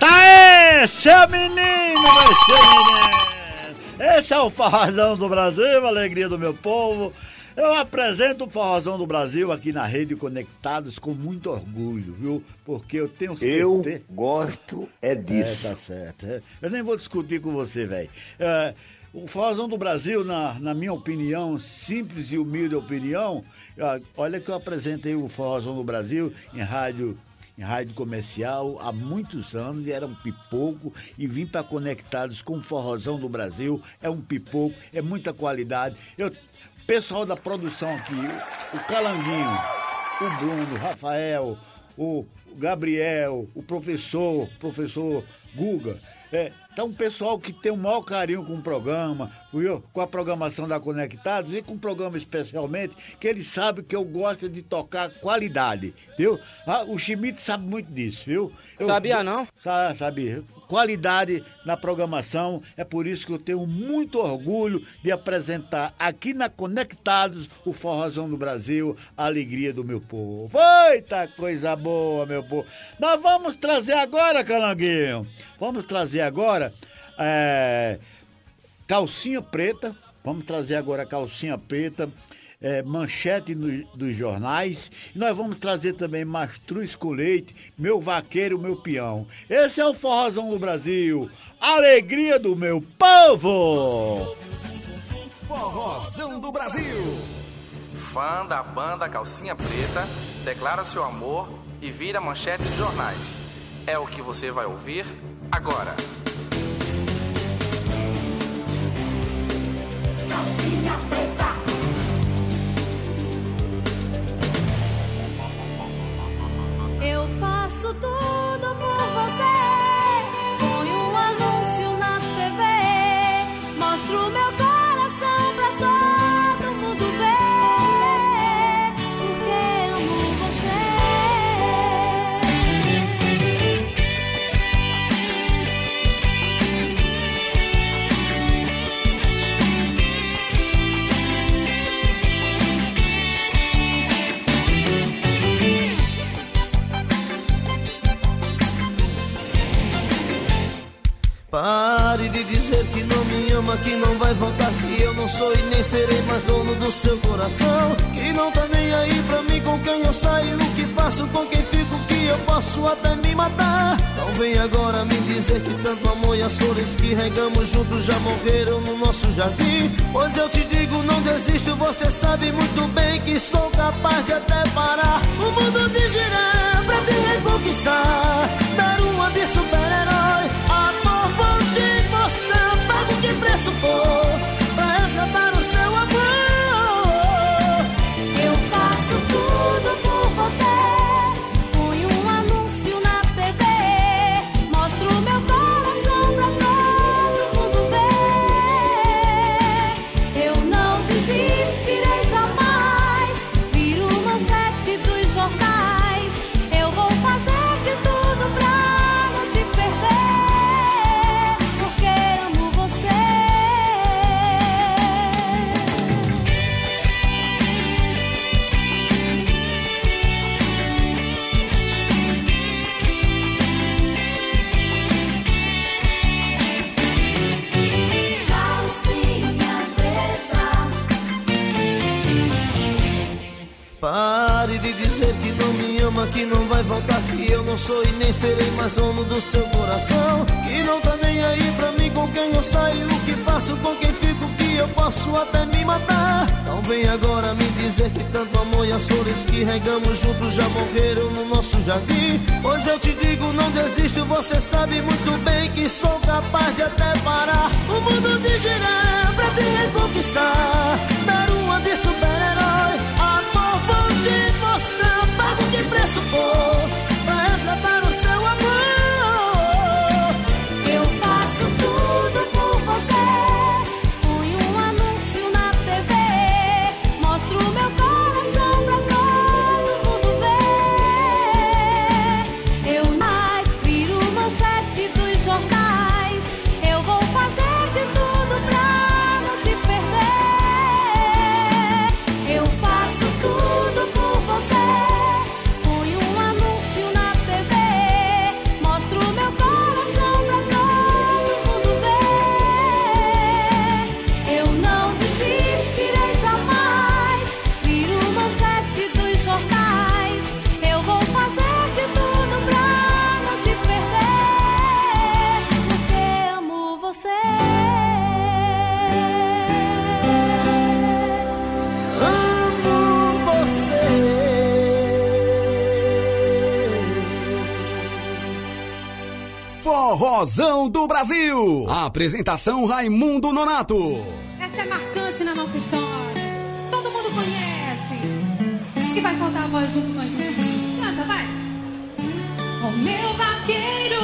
Tá aí, seu menino, meu seu menino. Esse é o Forrozão do Brasil, a alegria do meu povo. Eu apresento o Forrozão do Brasil aqui na Rede Conectados com muito orgulho, viu? Porque eu tenho Eu certeza... gosto é disso. É, tá certo. é. Eu nem vou discutir com você, velho. É, o Forrozão do Brasil, na, na minha opinião, simples e humilde opinião, ó, olha que eu apresentei o Forrozão do Brasil em rádio em rádio comercial há muitos anos e era um pipoco e vim para Conectados com o Forrozão do Brasil, é um pipoco, é muita qualidade. Eu pessoal da produção aqui, o, Calanguinho, o Bruno, o Rafael, o Gabriel, o professor, professor Guga. É, tá um pessoal que tem o maior carinho com o programa, com a programação da Conectados e com o programa especialmente, que eles sabem que eu gosto de tocar qualidade, viu? Ah, o Schmidt sabe muito disso, viu? Eu- Sabia não? Sa- Sabia. Qualidade na programação, é por isso que eu tenho muito orgulho de apresentar aqui na Conectados o Forrozão do Brasil, a alegria do meu povo. Eita coisa boa, meu povo. Nós vamos trazer agora, Calanguinho, vamos trazer agora é, calcinha preta, vamos trazer agora calcinha preta, é, manchete no- dos jornais. E nós vamos trazer também mastruz com leite, meu vaqueiro, meu peão. Esse é o Forrozão do Brasil, alegria do meu povo! Forrozão do Brasil. Fã da banda Calcinha Preta, declara seu amor e vira manchete de jornais. É o que você vai ouvir agora. Eu faço tudo por de dizer que não me ama, que não vai voltar, que eu não sou e nem serei mais dono do seu coração. Que não tá nem aí pra mim com quem eu saio, o que faço, com quem fico, que eu posso até me matar. Não vem agora me dizer que tanto amor e as flores que regamos juntos já morreram no nosso jardim. Pois eu te digo, não desisto, você sabe muito bem que sou capaz de até parar o mundo de girar pra te reconquistar. Dar uma de super-herói, merciful. Que não vai voltar, que eu não sou e nem serei mais dono do seu coração. Que não tá nem aí pra mim com quem eu saio, o que faço, com quem fico, que eu posso até me matar. Não vem agora me dizer que tanto amor e as flores que regamos juntos já morreram no nosso jardim. Pois eu te digo, não desisto, você sabe muito bem que sou capaz de até parar o mundo de girar pra te reconquistar. Dar uma de super-herói, pago que preço for, pra Forrozão do Brasil. Apresentação Raimundo Nonato. Essa é marcante na nossa história. Todo mundo conhece. E vai soltar a voz junto com a gente. Canta, vai. O meu vaqueiro.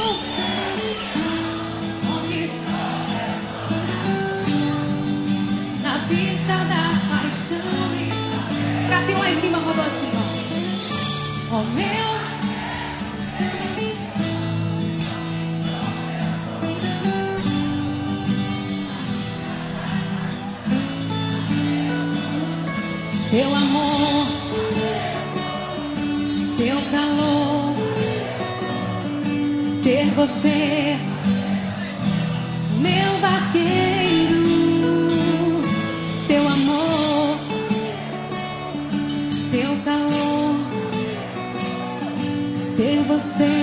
Na pista da paixão. Pra cima lá em cima, rodou assim, ó. O meu. Teu amor, teu calor, ter você, meu vaqueiro, teu amor, teu calor, ter você,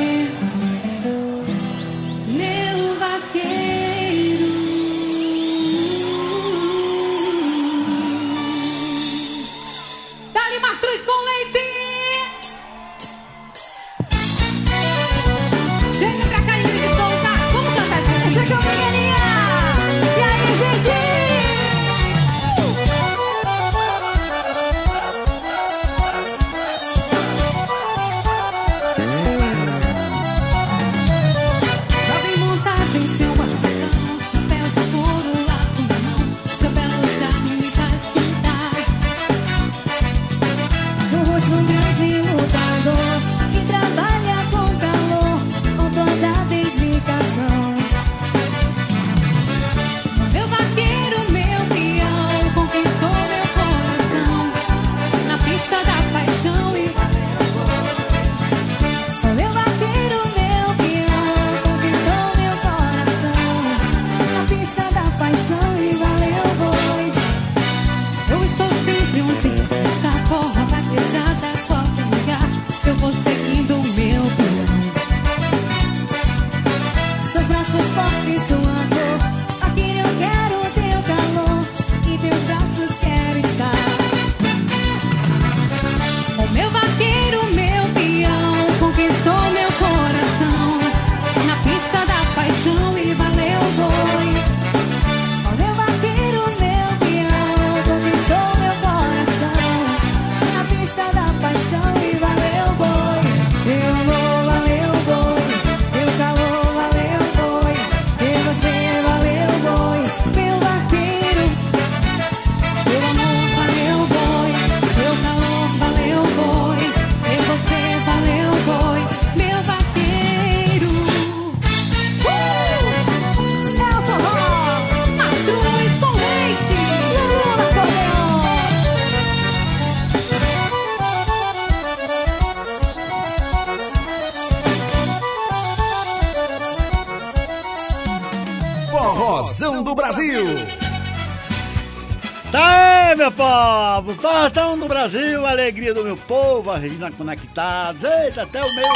povo! Forrozão do Brasil, alegria do meu povo, a Regina Conectados. Eita, até o meio-dia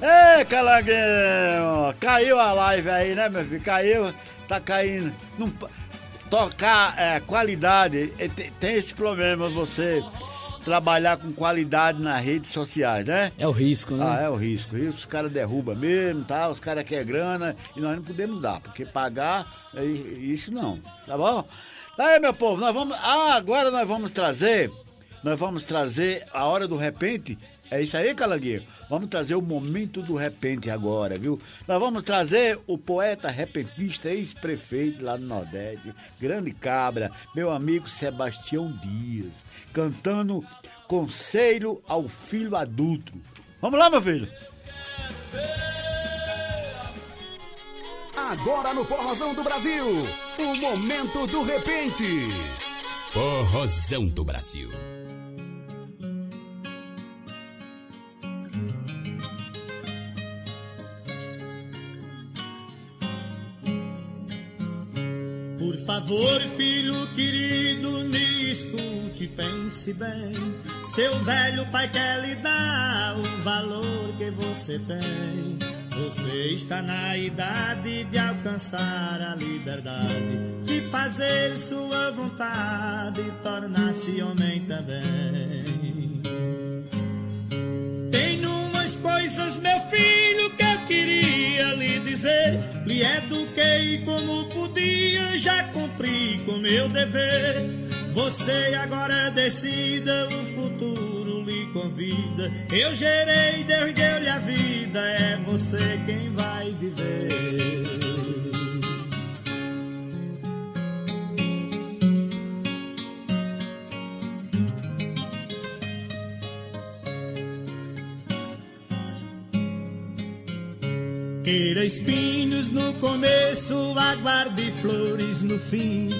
vi. Ei, Calanguinho! Caiu a live aí, né, meu filho? Caiu, tá caindo. Não, tocar é, qualidade, tem esse problema, você trabalhar com qualidade nas redes sociais, né? É o risco, né? Ah, é o risco. Isso os caras derrubam mesmo, tá? Os caras querem grana e nós não podemos dar, porque pagar, é isso não, tá bom? Tá aí, meu povo, nós vamos. Ah, agora nós vamos trazer. Nós vamos trazer a hora do repente. É isso aí, Calanguinho? Vamos trazer o momento do repente agora, viu? Nós vamos trazer o poeta repentista, ex-prefeito lá no Nordeste, grande cabra, meu amigo Sebastião Dias, cantando Conselho ao Filho Adulto. Vamos lá, meu filho? Agora no Forrozão do Brasil, o momento do repente. Forrozão do Brasil. Favor, filho querido, me escute pense bem. Seu velho pai quer lhe dar o valor que você tem. Você está na idade de alcançar a liberdade, de fazer sua vontade e tornar-se homem também. Tem umas coisas, meu filho, que eu queria lhe dizer. Lhe eduquei como podia, já cumpri com meu dever. Você agora decida, o futuro lhe convida. Eu gerei, Deus deu-lhe a vida, é você quem vai viver. Queira espinhos no começo, aguarde flores no fim.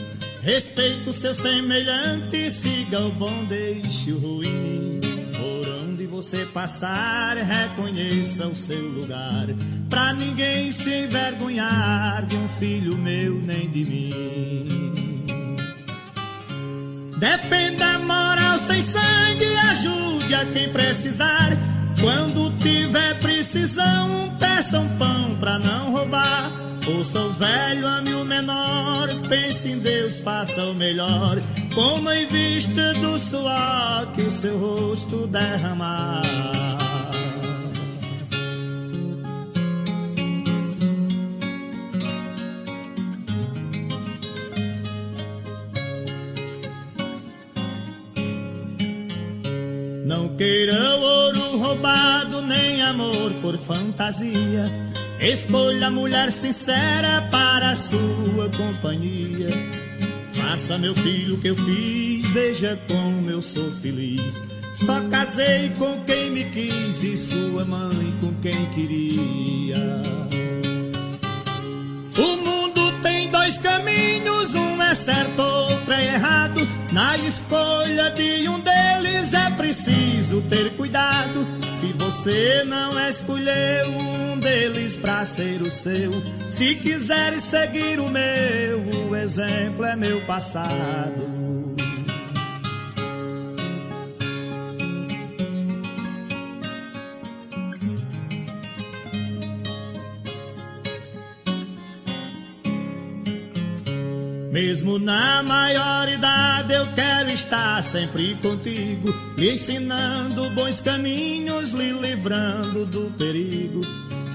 Respeite o seu semelhante, siga o bom, deixe o ruim. Por onde você passar, reconheça o seu lugar. Pra ninguém se envergonhar de um filho meu nem de mim. Defenda a moral sem sangue, ajude a quem precisar. Quando tiver precisão, peça um pão pra não roubar. Ouça o velho, ame o menor, pense em Deus, faça o melhor. Coma em vista do suor que o seu rosto derramar. Não queira ouro roubado, nem amor por fantasia. Escolha a mulher sincera para a sua companhia. Faça, meu filho, o que eu fiz, veja como eu sou feliz. Só casei com quem me quis e sua mãe com quem queria. O mundo tem dois caminhos, um é certo, outro é errado. Na escolha de um deles é preciso ter cuidado. Se você não escolheu um deles pra ser o seu, se quiser seguir o meu, o exemplo é meu passado. Mesmo na maior idade eu quero estar sempre contigo, lhe ensinando bons caminhos, lhe livrando do perigo.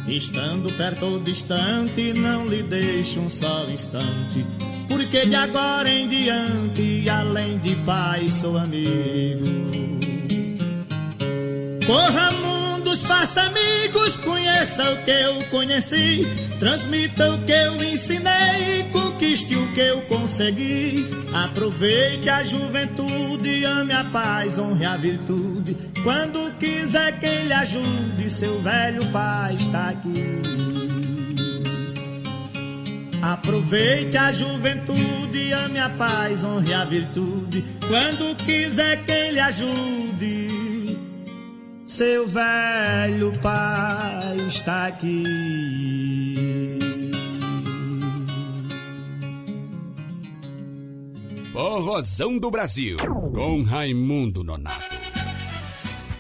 Estando perto ou distante, não lhe deixo um só instante, porque de agora em diante, além de pai, sou amigo. Corra mundos, faça amigos, conheça o que eu conheci, transmita o que eu ensinei, conquiste o que eu consegui. Aproveite a juventude, ame a paz, honre a virtude. Quando quiser quem lhe ajude, seu velho pai está aqui. Aproveite a juventude, ame a paz, honre a virtude. Quando quiser quem lhe ajude, seu velho pai está aqui. Porrozão do Brasil, com Raimundo Nonato.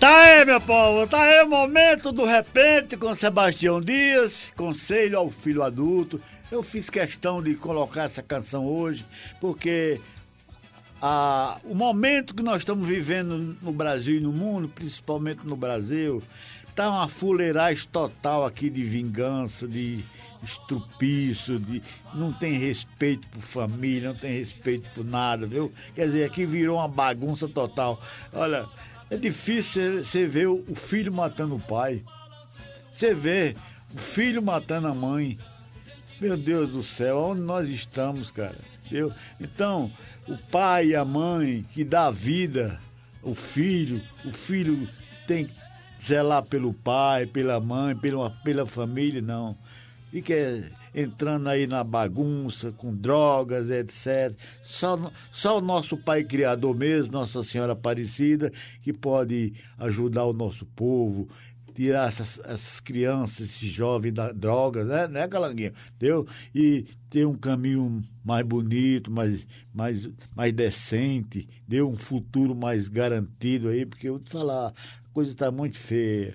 Tá aí, meu povo, tá aí o momento do repente com Sebastião Dias, conselho ao filho adulto. Eu fiz questão de colocar essa canção hoje, porque a- o momento que nós estamos vivendo no Brasil e no mundo, principalmente no Brasil, tá uma fuleiragem total aqui de vingança, de estrupiço, de não tem respeito por família, não tem respeito por nada, viu? Quer dizer, aqui virou uma bagunça total. Olha, é difícil você ver o o filho matando o pai. Você vê o filho matando a mãe. Meu Deus do céu, onde nós estamos, cara? Entendeu? Então, o pai e a mãe que dá vida, o filho, o filho tem que zelar pelo pai, pela mãe, pela, pela família, não. Fica entrando aí na bagunça, com drogas, etc. Só, só o nosso Pai Criador mesmo, Nossa Senhora Aparecida, que pode ajudar o nosso povo, tirar essas, essas crianças, esses jovens da droga, né, né, Calanguinho? Entendeu? E ter um caminho mais bonito, mais, mais, mais decente, deu um futuro mais garantido aí, porque eu vou te falar, a coisa está muito feia.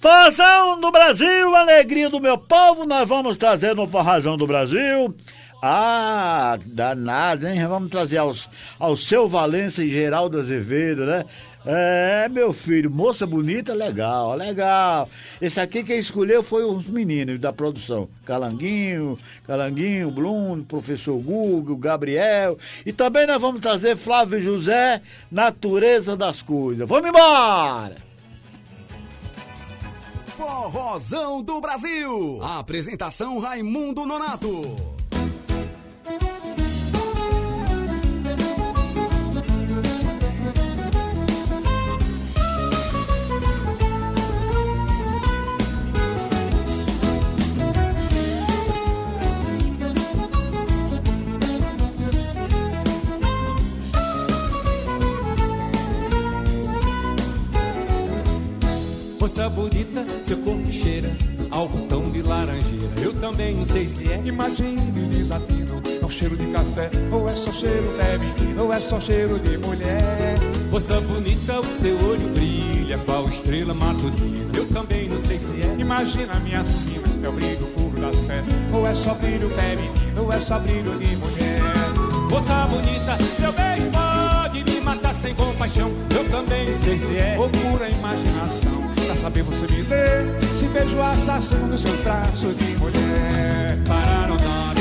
Forrazão do Brasil, alegria do meu povo, nós vamos trazer no Forrazão do Brasil. Ah, danado, hein? Vamos trazer aos, ao seu Valença e Geraldo Azevedo, né? É, meu filho, moça bonita, legal, legal. Esse aqui quem escolheu foi os meninos da produção. Calanguinho, Calanguinho, Bruno, professor Google, Gabriel. E também nós vamos trazer Flávio José, Natureza das Coisas. Vamos embora! Forrozão do Brasil. Apresentação Raimundo Nonato. Bonita, seu corpo cheira ao botão de laranjeira. Eu também não sei se é. Imagine desatino, é um cheiro de café, ou é só cheiro feminino, ou é só cheiro de mulher. Moça bonita, o seu olho brilha qual estrela matutina. Eu também não sei se é. Imagina a minha sina, é o brilho puro da fé, ou é só brilho feminino, ou é só brilho de mulher. Moça bonita, seu beijo pode me matar sem compaixão. Eu também não sei se é. Ou pura imaginação, pra saber você me ler, se beijo assassino no seu traço de mulher. Pararam Moça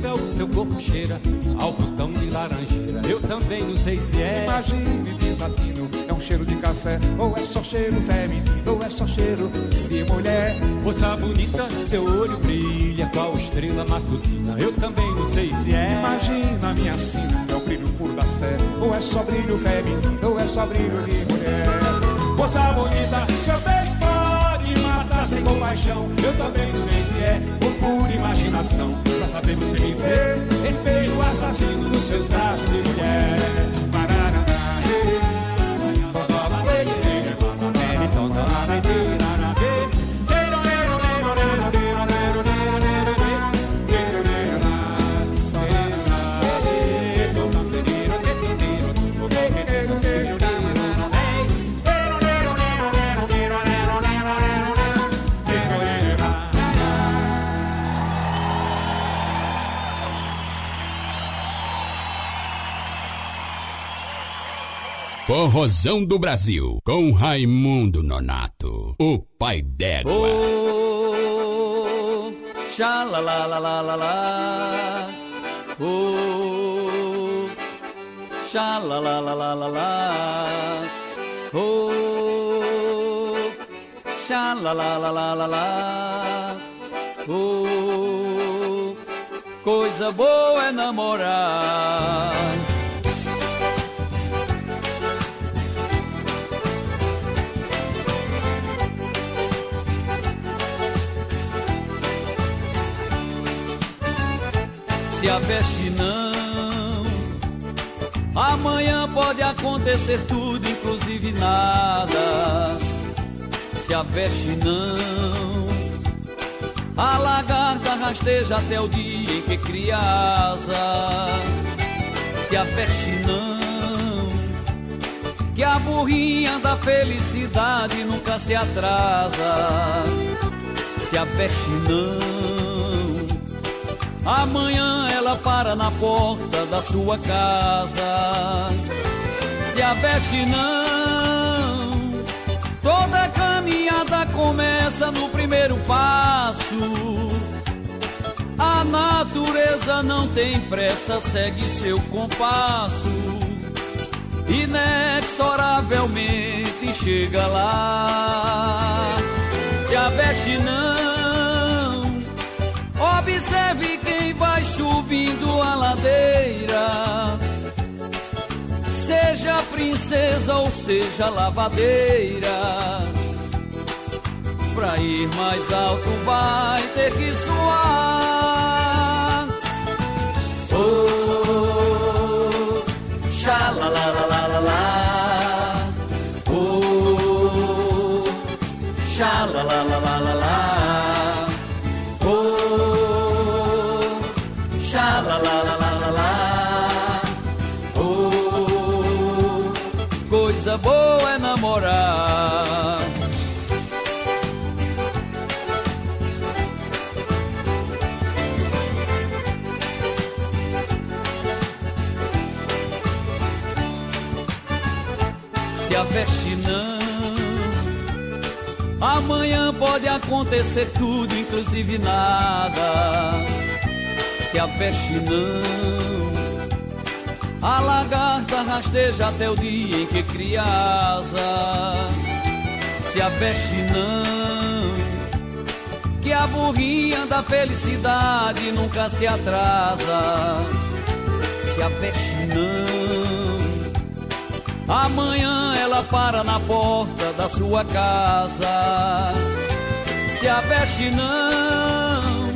bonita, o seu corpo cheira ao botão de laranjeira. Eu também não sei se é. Imagine desatino, é um cheiro de café, ou é só cheiro feminino, ou é só cheiro de mulher. Moça bonita, seu olho brilha qual estrela matutina. Eu também não sei se é. Imagina minha sina, é o brilho puro da fé, ou é só brilho feminino, ou é só brilho de mulher. Moça bonita, seu beijo pode matar sem compaixão. Eu também não sei se é pura imaginação. Pra saber você me ver, beijo assassino nos seus braços de mulher. Forrozão do Brasil, com Raimundo Nonato, o pai d'égua. Oh, la. Oh, la. Oh, la. Oh, coisa boa é namorar. Se a veste não. Amanhã pode acontecer tudo, inclusive nada. Se a veste não. A lagarta rasteja até o dia em que cria asa. Se a veste não. Que a burrinha da felicidade nunca se atrasa. Se a veste não. Amanhã ela para na porta da sua casa. Se a veste não, toda caminhada começa no primeiro passo. A natureza não tem pressa, segue seu compasso. Inexoravelmente chega lá. Se a veste não, Observe vai subindo a ladeira. Seja princesa ou seja lavadeira. Pra ir mais alto vai ter que suar. Acontecer tudo, inclusive nada. Se a peste não, a lagarta rasteja até o dia em que cria asa. Se a peste não, que a burrinha da felicidade nunca se atrasa. Se a peste não. Amanhã ela para na porta da sua casa. Se a veste não,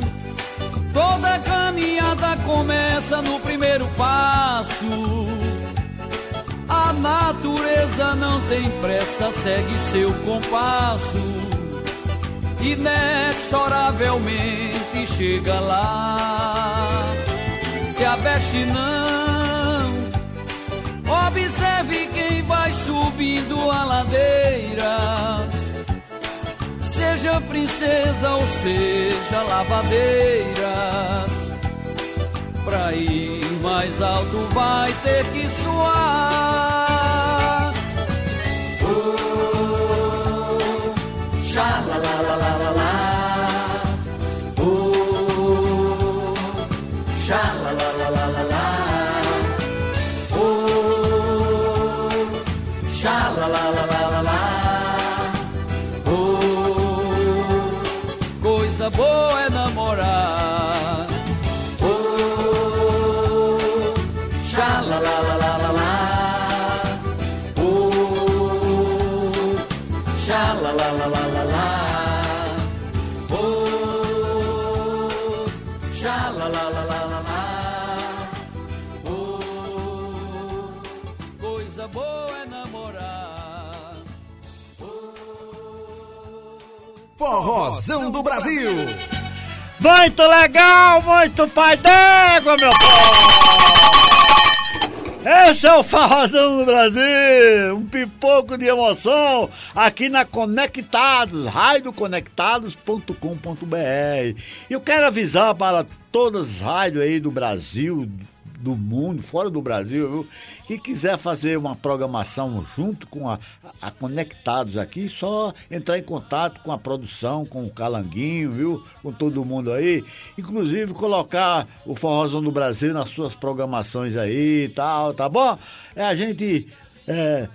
toda caminhada começa no primeiro passo. A natureza não tem pressa, segue seu compasso. Inexoravelmente chega lá. Se a veste não, Observe quem vai subindo a ladeira. Seja princesa ou seja lavadeira. Pra ir mais alto vai ter que suar. Forrozão do Brasil. Muito legal, muito pai d'égua, meu povo! Esse é o Farrozão do Brasil, um pipoco de emoção aqui na Conectados, radioconectados.com.br. E eu quero avisar para todas as rádios aí do Brasil, do mundo, fora do Brasil, viu? Que quiser fazer uma programação junto com a, a Conectados aqui, só entrar em contato com a produção, com o Calanguinho, viu? Com todo mundo aí. Inclusive colocar o Forrozão do Brasil nas suas programações aí e tal, tá bom? É a gente. é,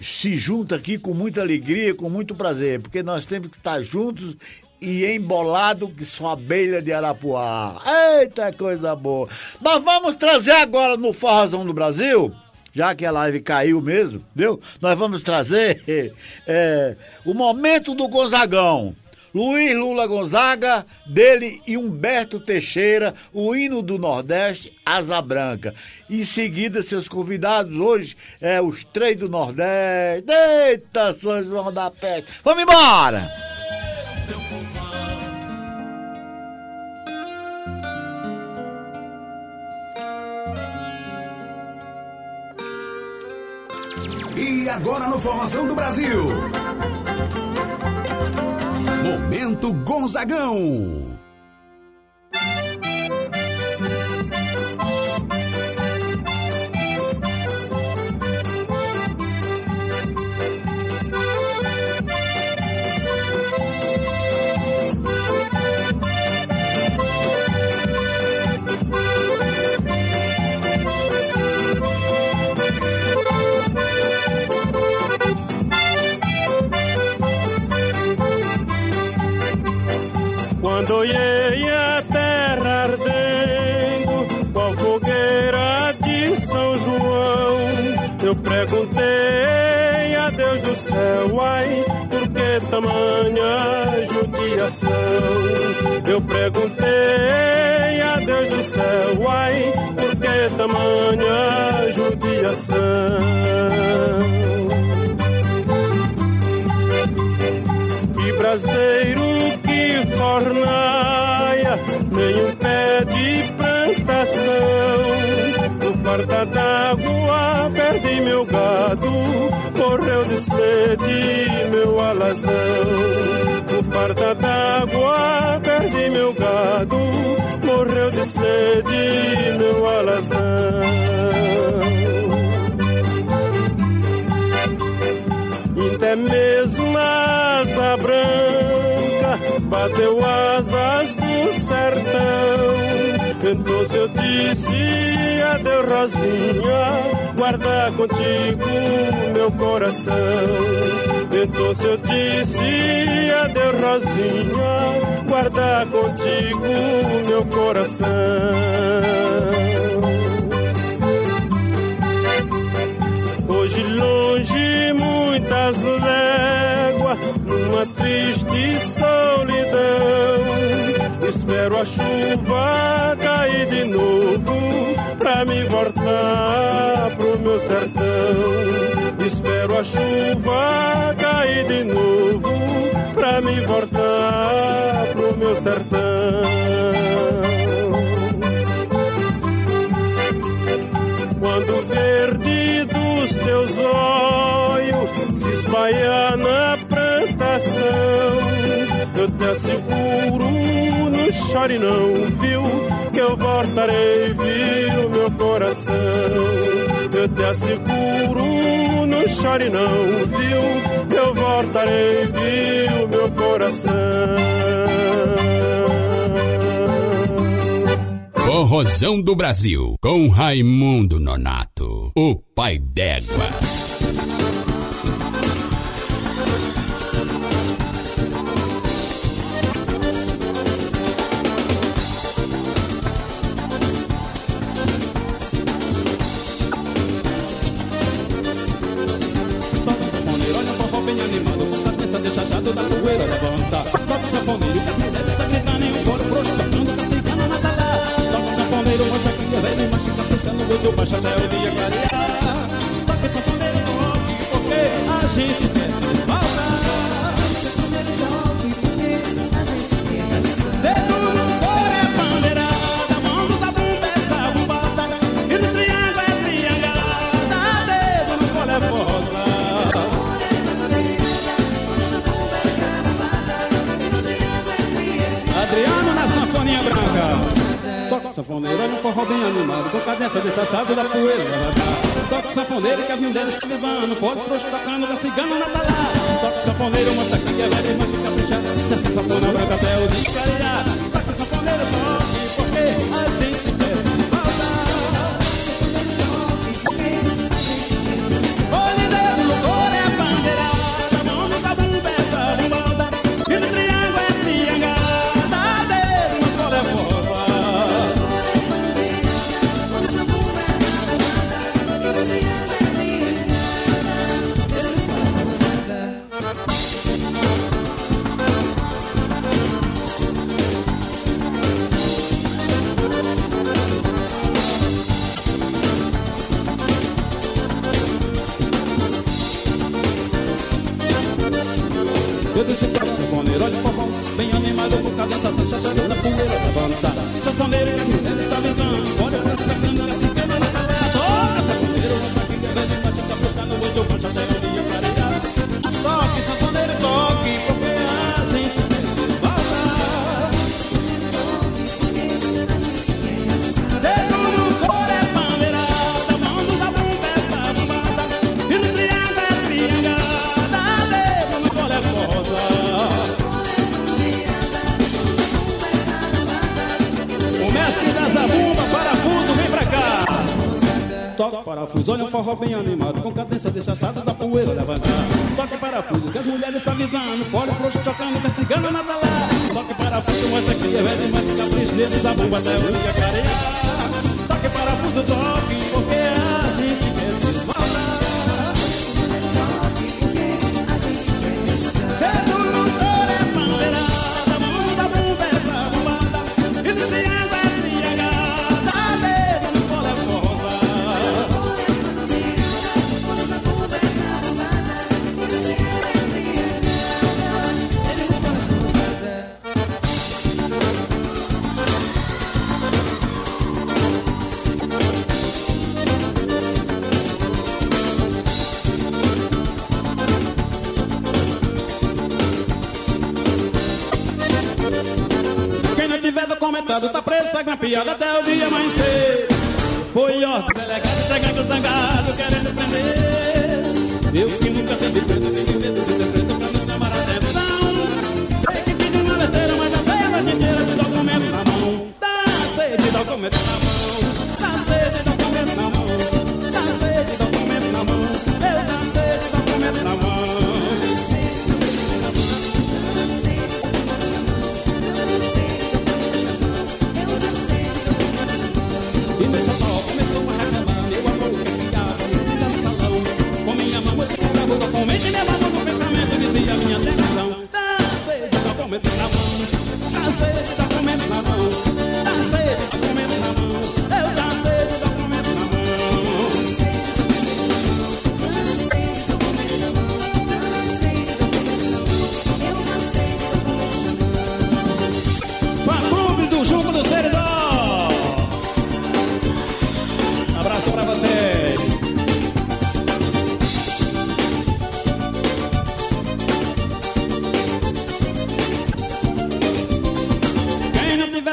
se junta aqui com muita alegria, com muito prazer, porque nós temos que estar juntos e embolado que só abelha de Arapuá. Eita coisa boa! Nós vamos trazer agora no Forrozão do Brasil, já que a live caiu mesmo, viu? Nós vamos trazer é, o momento do Gonzagão. Luiz Lula Gonzaga, dele e Humberto Teixeira, o hino do Nordeste, Asa Branca. Em seguida, seus convidados hoje é os três do Nordeste. Eita, São João da Peste. Vamos embora! E agora no Formação do Brasil. Momento Gonzagão. Perguntei a Deus do céu, ai, por que tamanha judiação? Que braseiro que fornaia, nem um pé de plantação. No farta d'água perdi meu gado, morreu de sede meu alazão. No farta d'água perdi meu gado, morreu de sede meu alazão. Até mesmo a asa branca bateu asas do sertão. Então eu disse adeus Rosinha, guarda contigo meu coração. Então eu disse adeus Rosinha, guarda contigo meu coração. Hoje longe muitas léguas, numa triste solidão. Espero a chuva cair de novo pra me voltar pro meu sertão. Espero a chuva cair de novo pra me voltar pro meu sertão. Quando verde dos teus olhos se espalhar na plantação, eu te asseguro, não chore não, viu? Que eu voltarei, viu, meu coração. Eu te asseguro, não chore não, viu? Eu voltarei, viu, meu coração. Corrosão do Brasil, com Raimundo Nonato, o pai d'égua. O do o dia clarear Toque sanfoneiro, toque, porque a gente sanfoneiro, olha um forró bem animado. Com cadência deixa chave da poeira levantar. Toca sanfoneiro que as mulheres se levando. Pode frouxo tocando da cigana na balada. Toca sanfoneiro, mostra quem é velho não fica fechado. Dessa sanfona branca até o dia clarear. cabeça baixa, chorando parafuso, olha um forró bem animado, com cadência deixa da poeira levantar. Toque parafuso, que as mulheres tá estão avisando, fora o frouxo tocando, que tá a cigana nada lá. Toque parafuso, mostra que é velho, mas capricho nesse sabão até hoje é.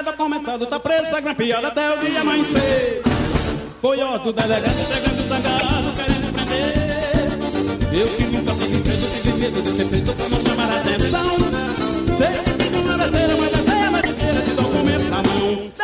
sendo comentado, tá preso, grampeado até o dia amanhecer. Foi outro delegado chegando zangado, querendo prender. Eu que nunca tive preso, tive medo de ser preso pra não chamar a atenção. Sei que não é besteira, mas essa é a besteira de documento na mão.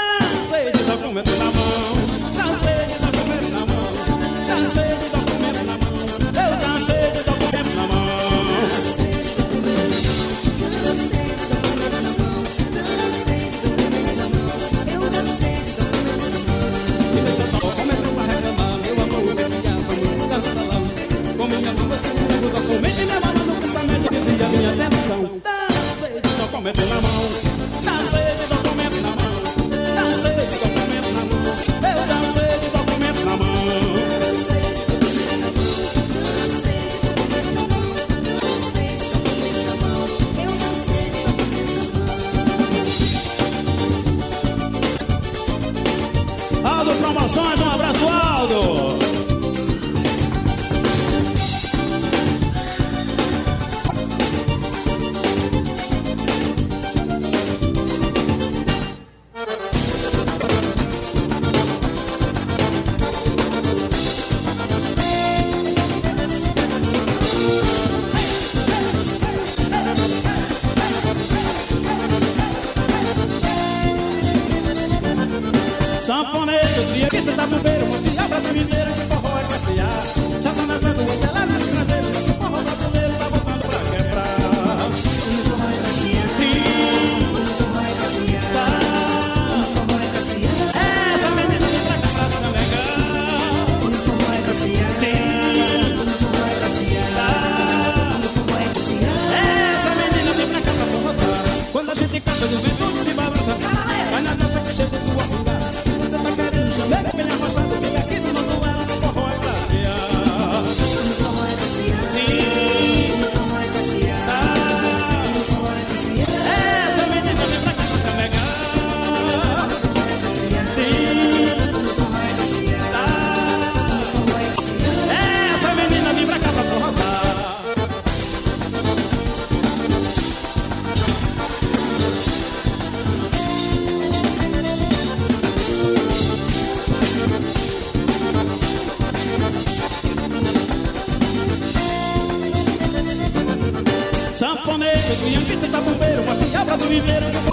Sanfoneiro, trianguista, tabubeiro, uma piabra do viveiro,